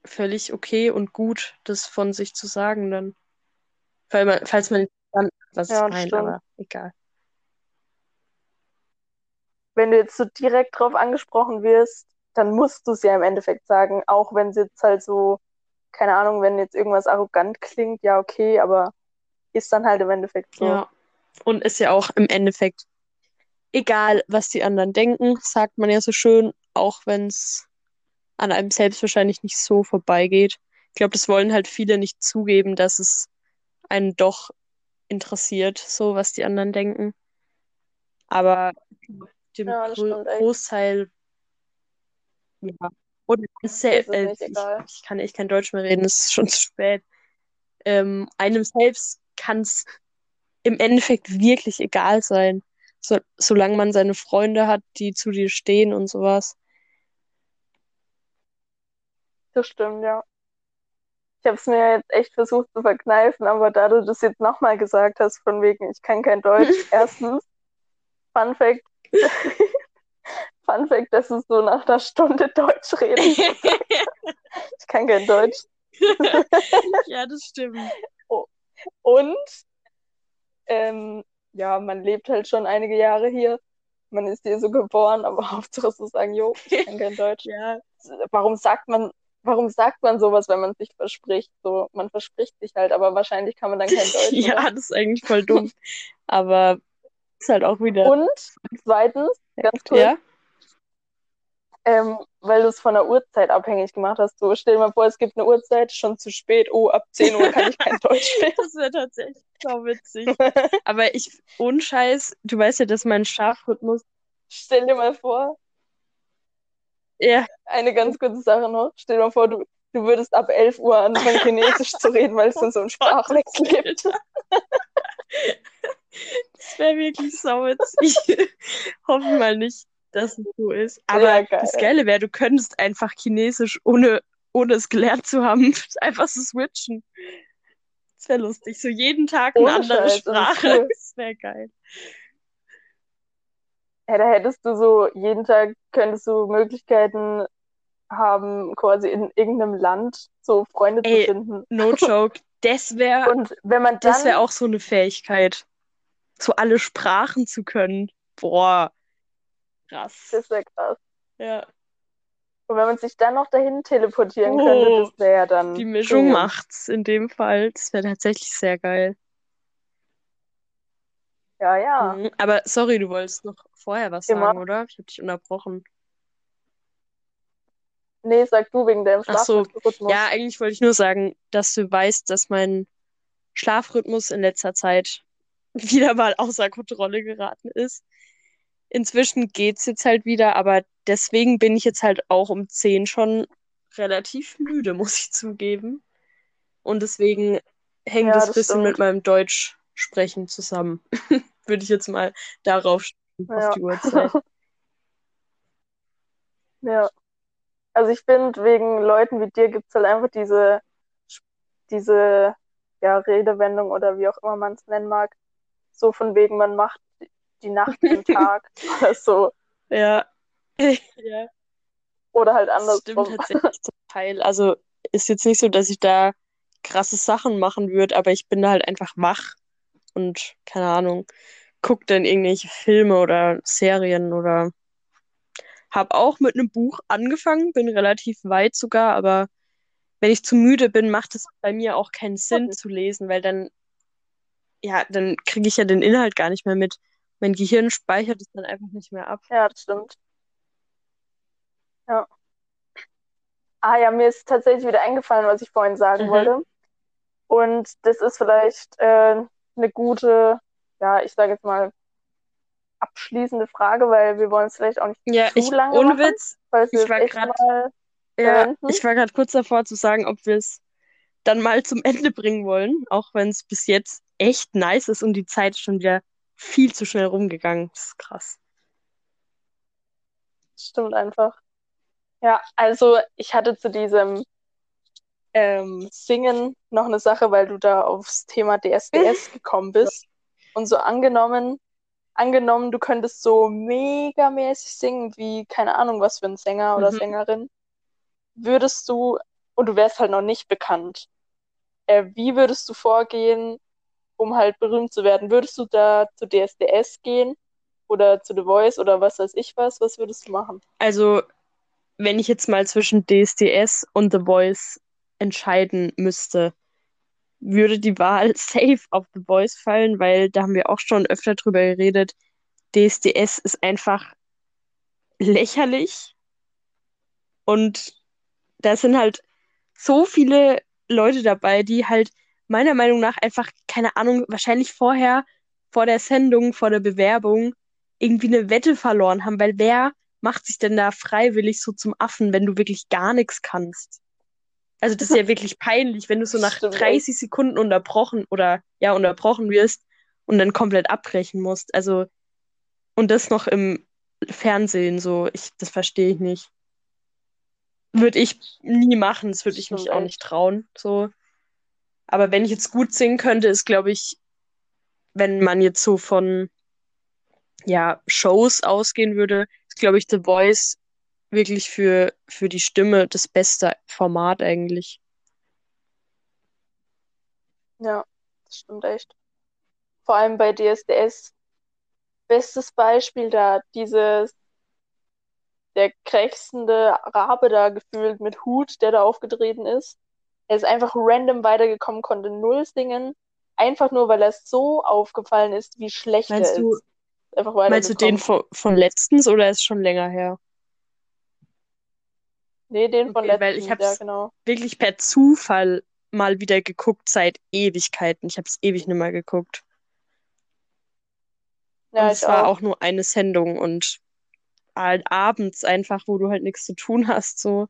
völlig okay und gut, das von sich zu sagen dann. Weil man, falls man nicht verstanden hat, was Ja, stimmt. aber egal. Wenn du jetzt so direkt drauf angesprochen wirst, dann musst du es ja im Endeffekt sagen, auch wenn es jetzt halt so, keine Ahnung, wenn jetzt irgendwas arrogant klingt, ja, okay, aber ist dann halt im Endeffekt so. Ja. Und ist ja auch im Endeffekt egal, was die anderen denken, sagt man ja so schön, auch wenn es an einem selbst wahrscheinlich nicht so vorbeigeht. Ich glaube, das wollen halt viele nicht zugeben, dass es einen doch interessiert, so was die anderen denken. Aber dem Ja, Gro stimmt echt. Großteil, ja. Und se Ist es äh, ich, ich kann echt kein Deutsch mehr reden, es ist schon *laughs* zu spät. Ähm, einem selbst kann es im Endeffekt wirklich egal sein, so, solange man seine Freunde hat, die zu dir stehen und sowas. Das stimmt, ja. Ich habe es mir jetzt echt versucht zu verkneifen, aber da du das jetzt nochmal gesagt hast, von wegen, ich kann kein Deutsch, *laughs* erstens, Fun Fact, *laughs* Fun Fact, dass es so nach einer Stunde Deutsch reden. *laughs* Ich kann kein Deutsch. *laughs* ja, das stimmt. Und ähm, ja, man lebt halt schon einige Jahre hier. Man ist hier so geboren, aber Hauptsache zu sagen, jo, ich kann kein Deutsch. Ja, Warum sagt man, warum sagt man sowas, wenn man sich verspricht? So, man verspricht sich halt, aber wahrscheinlich kann man dann kein Deutsch. ja, oder? das ist eigentlich voll dumm. Aber ist halt auch wieder. Und zweitens, ganz kurz, ja, ähm, weil du es von der Uhrzeit abhängig gemacht hast. So, stell dir mal vor, es gibt eine Uhrzeit, schon zu spät. Oh, ab 10 Uhr kann ich kein *laughs* Deutsch sprechen. das wäre tatsächlich so witzig. *laughs* Aber ich, ohne Scheiß, du weißt ja, dass mein Schlafrhythmus. Stell dir mal vor, Ja, eine ganz kurze Sache noch. Stell dir mal vor, du, du würdest ab 11 Uhr anfangen, Chinesisch zu reden, weil es dann so einen Sprachwechsel *laughs* gibt. Das wäre wirklich so witzig. *laughs* Hoffe mal nicht, dass es so ist. Aber Ja, geil. das Geile wäre, du könntest einfach Chinesisch, ohne, ohne es gelernt zu haben, *laughs* einfach so switchen. Das wäre lustig. So jeden Tag eine Ohne andere Scheiß, das Sprache. cool. Das wäre geil. Ja, da hättest du so, jeden Tag könntest du Möglichkeiten haben, quasi in irgendeinem Land so Freunde Ey, zu finden. No joke. *laughs* Das wäre Und wenn man das dann, wäre auch so eine Fähigkeit. So alle Sprachen zu können. Boah. Krass. das wäre krass. Ja. Und wenn man sich dann noch dahin teleportieren Oh, könnte, das wäre ja dann Die Mischung Boom. macht's in dem Fall. Das wäre tatsächlich sehr geil. Ja, ja. Mhm. Aber sorry, du wolltest noch vorher was Immer. sagen, oder? Ich habe dich unterbrochen. Nee, sag du wegen deinem Ach so. Schlafrhythmus. Ja, eigentlich wollte ich nur sagen, dass du weißt, dass mein Schlafrhythmus in letzter Zeit wieder mal außer Kontrolle geraten ist. Inzwischen geht's jetzt halt wieder, aber deswegen bin ich jetzt halt auch um 10 schon relativ müde, muss ich zugeben. Und deswegen hängt Ja, es ein das bisschen mit meinem Deutschsprechen zusammen. *laughs* Würde ich jetzt mal darauf schieben, auf Ja. die Uhrzeit. *laughs* Ja. Also ich finde, wegen Leuten wie dir gibt es halt einfach diese, diese ja, Redewendung oder wie auch immer man es nennen mag, so von wegen, man macht die Nacht zum *laughs* Tag oder so. Ja. *laughs* Ja. Oder halt Das andersrum. stimmt tatsächlich zum Teil. Also ist jetzt nicht so, dass ich da krasse Sachen machen würde, aber ich bin da halt einfach wach und keine Ahnung, guck dann irgendwelche Filme oder Serien oder hab auch mit einem Buch angefangen, bin relativ weit sogar, aber wenn ich zu müde bin, macht es bei mir auch keinen Sinn zu lesen, weil dann, ja, dann kriege ich ja den Inhalt gar nicht mehr mit. Mein Gehirn speichert es dann einfach nicht mehr ab. Ja, das stimmt. Ja. Ah ja, mir ist tatsächlich wieder eingefallen, was ich vorhin sagen Mhm. wollte. Und das ist vielleicht äh, eine gute, ja, ich sage jetzt mal, abschließende Frage, weil wir wollen es vielleicht auch nicht Ja, zu ich, lange ohne machen, Witz, ich war mal Ja, ich war gerade kurz davor zu sagen, ob wir es dann mal zum Ende bringen wollen, auch wenn es bis jetzt echt nice ist und die Zeit ist schon wieder viel zu schnell rumgegangen. Das ist krass. Stimmt einfach. Ja, also ich hatte zu diesem ähm, Singen noch eine Sache, weil du da aufs Thema DSDS *laughs* gekommen bist. Und so angenommen, angenommen, du könntest so megamäßig singen wie, keine Ahnung, was für ein Sänger oder Mhm. Sängerin, würdest du, und du wärst halt noch nicht bekannt, äh, wie würdest du vorgehen, um halt berühmt zu werden? Würdest du da zu DSDS gehen oder zu The Voice oder was weiß ich was? Was würdest du machen? Also, wenn ich jetzt mal zwischen DSDS und The Voice entscheiden müsste, würde die Wahl *laughs* safe auf The Voice fallen, weil da haben wir auch schon öfter drüber geredet. DSDS ist einfach lächerlich und da sind halt so viele Leute dabei, die halt meiner Meinung nach einfach, keine Ahnung, wahrscheinlich vorher, vor der Sendung, vor der Bewerbung, irgendwie eine Wette verloren haben, weil wer macht sich denn da freiwillig so zum Affen, wenn du wirklich gar nichts kannst? Also das ist ja *laughs* wirklich peinlich, wenn du so nach Stimmt 30 Sekunden unterbrochen oder ja, unterbrochen wirst und dann komplett abbrechen musst. Also, und das noch im Fernsehen, so, ich, das verstehe ich nicht. Würde ich nie machen, das würde ich mich auch nicht trauen, so. Aber wenn ich jetzt gut singen könnte, ist, glaube ich, wenn man jetzt so von, ja, Shows ausgehen würde, ist, glaube ich, The Voice wirklich für, für die Stimme das beste Format eigentlich. Ja, das stimmt echt. Vor allem bei DSDS bestes Beispiel da, dieses, der krächzende Rabe da gefühlt mit Hut, der da aufgetreten ist. Er ist einfach random weitergekommen, konnte null singen, einfach nur, weil er so aufgefallen ist, wie schlecht Meinst er du, ist. Einfach meinst du den von, von letztens oder ist schon länger her? Nee, den von Okay, weil letztens, ich ja, hab's genau. wirklich per Zufall mal wieder geguckt seit Ewigkeiten. Ich habe es ewig nicht mehr geguckt. Ja, es war auch. auch nur eine Sendung und abends einfach, wo du halt nichts zu tun hast, so.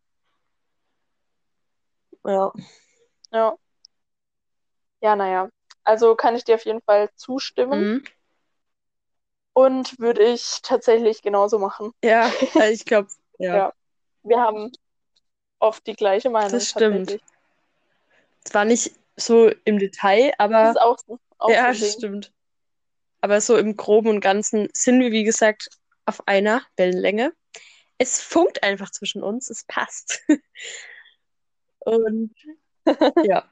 Ja. Ja. Ja, naja. Also kann ich dir auf jeden Fall zustimmen Mhm. und würde ich tatsächlich genauso machen. Ja, *laughs* also ich glaube, ja, Ja. Wir haben oft die gleiche Meinung das stimmt. Zwar nicht so im Detail, Das aber ist auch, so- auch so ja, das Ding. stimmt. Aber so im Groben und Ganzen sind wir, wie gesagt, auf einer Wellenlänge. Es funkt einfach zwischen uns, es passt. *laughs* Und *laughs* ja,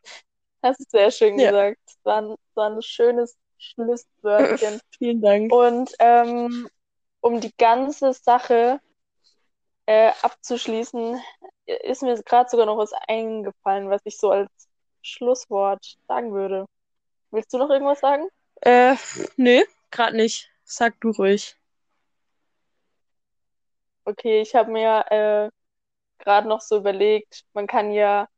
Das ist sehr schön ja, gesagt. Das war ein, war ein schönes Schlusswörtchen. *laughs* vielen Dank. Und ähm, um die ganze Sache äh, abzuschließen, ist mir gerade sogar noch was eingefallen, was ich so als Schlusswort sagen würde. Willst du noch irgendwas sagen? Äh, nee, gerade nicht. Sag du ruhig. Okay, ich habe mir äh, gerade noch so überlegt, man kann ja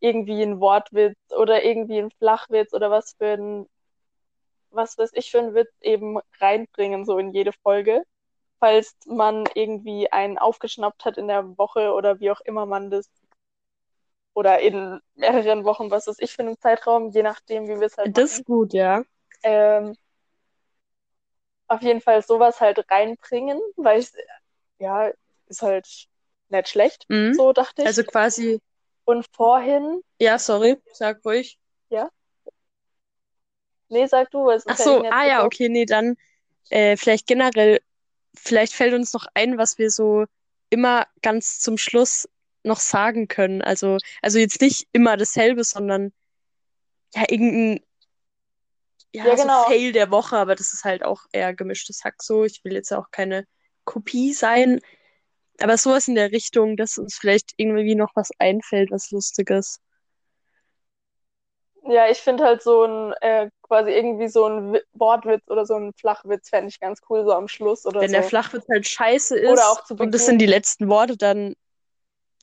irgendwie einen Wortwitz oder irgendwie einen Flachwitz oder was für ein, was weiß ich für einen Witz eben reinbringen, so in jede Folge. Falls man irgendwie einen aufgeschnappt hat in der Woche oder wie auch immer man das oder in mehreren Wochen, was weiß ich für einen Zeitraum, je nachdem, wie wir es halt Das machen. ist gut, ja. Ähm, auf jeden Fall sowas halt reinbringen, weil ich, ja, ist halt nicht schlecht, Mhm. so dachte ich. Also quasi, Und vorhin, ja, sorry, sag ruhig. ja, nee, sag du, weil Ach so, ah ja, okay, nee, dann äh, vielleicht generell, vielleicht fällt uns noch ein, was wir so immer ganz zum Schluss noch sagen können. Also, also jetzt nicht immer dasselbe, sondern ja, irgendein, ja, Ja, so genau. Fail der Woche, aber das ist halt auch eher gemischtes Hack so. Ich will jetzt auch keine Kopie sein, aber sowas in der Richtung, dass uns vielleicht irgendwie noch was einfällt, was Lustiges. Ja, ich finde halt so ein, äh, quasi irgendwie so ein Wi- Wortwitz oder so ein Flachwitz fände ich ganz cool, so am Schluss oder Wenn der so. Flachwitz halt scheiße ist Oder auch zu und das sind die letzten Worte, dann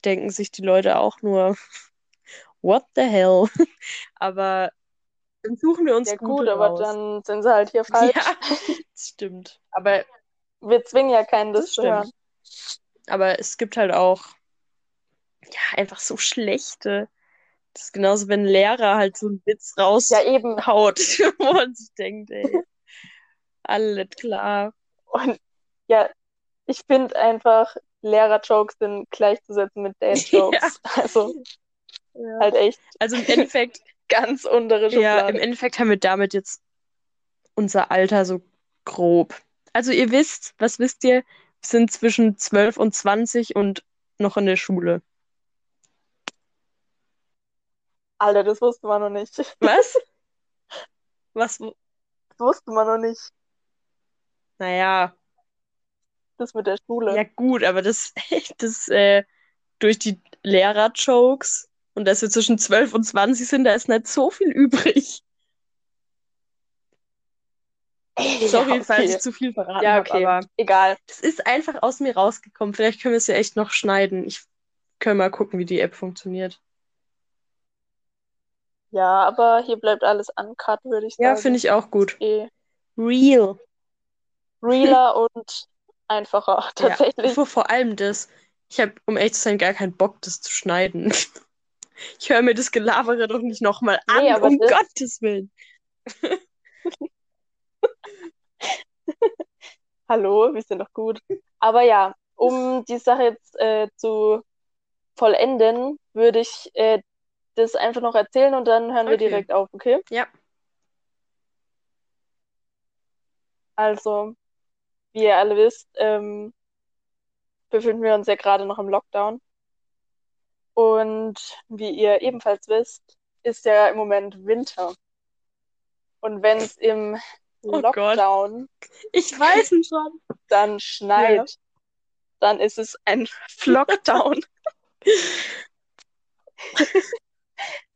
denken sich die Leute auch nur, *laughs* what the hell? *laughs* Aber dann suchen wir uns Ja, gut, aber raus. dann sind sie halt hier *laughs* falsch. Ja, das stimmt. Aber Wir zwingen ja keinen, das das zu hören. Aber es gibt halt auch ja, einfach so schlechte. Das ist genauso, wenn ein Lehrer halt so einen Witz Ja, eben. raushaut, *laughs* wo man sich denkt, ey, *laughs* alles klar. Und ja, ich finde einfach, Lehrer-Jokes sind gleichzusetzen mit *laughs* Ja, Dad-Jokes. Also ja. halt echt Also im Endeffekt, ganz untere ja, im Schublade. Endeffekt haben wir damit jetzt unser Alter so grob. Also ihr wisst, was wisst ihr? Sind zwischen 12 und 20 und noch in der Schule. Alter, das wusste man noch nicht. Was? *laughs* Was? Das wusste man noch nicht. Naja, Das mit der Schule. ja gut, aber das, *laughs* das äh, durch die Lehrer-Jokes und dass wir zwischen 12 und 20 sind, da ist nicht so viel übrig. Sorry, Ja, falls okay. ich zu viel verraten Ja, habe, okay. aber Egal. das ist einfach aus mir rausgekommen. Vielleicht können wir es ja echt noch schneiden. Ich kann mal gucken, wie die App funktioniert. Ja, aber hier bleibt alles uncut, würde ich Ja, sagen. finde ich auch gut. Eh Real. realer *laughs* und einfacher, Ja, tatsächlich. vor, vor allem das. Ich habe, um ehrlich zu sein, gar keinen Bock, das zu schneiden. *laughs* Ich höre mir das Gelabere doch nicht nochmal an, Nee, um das, Gottes Willen. *laughs* *laughs* hallo, wir sind doch gut. Aber ja, um die Sache jetzt äh, zu vollenden, würde ich äh, das einfach noch erzählen und dann hören wir Okay. direkt auf, okay? Ja. Also, wie ihr alle wisst, ähm, befinden wir uns ja gerade noch im Lockdown. Und wie ihr ebenfalls wisst, ist ja im Moment Winter. Und wenn es im Oh Gott. Lockdown, Ich weiß ihn schon. *laughs* dann schneit, dann ist es ein *laughs* Flockdown. *laughs*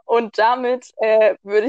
Und damit äh, würde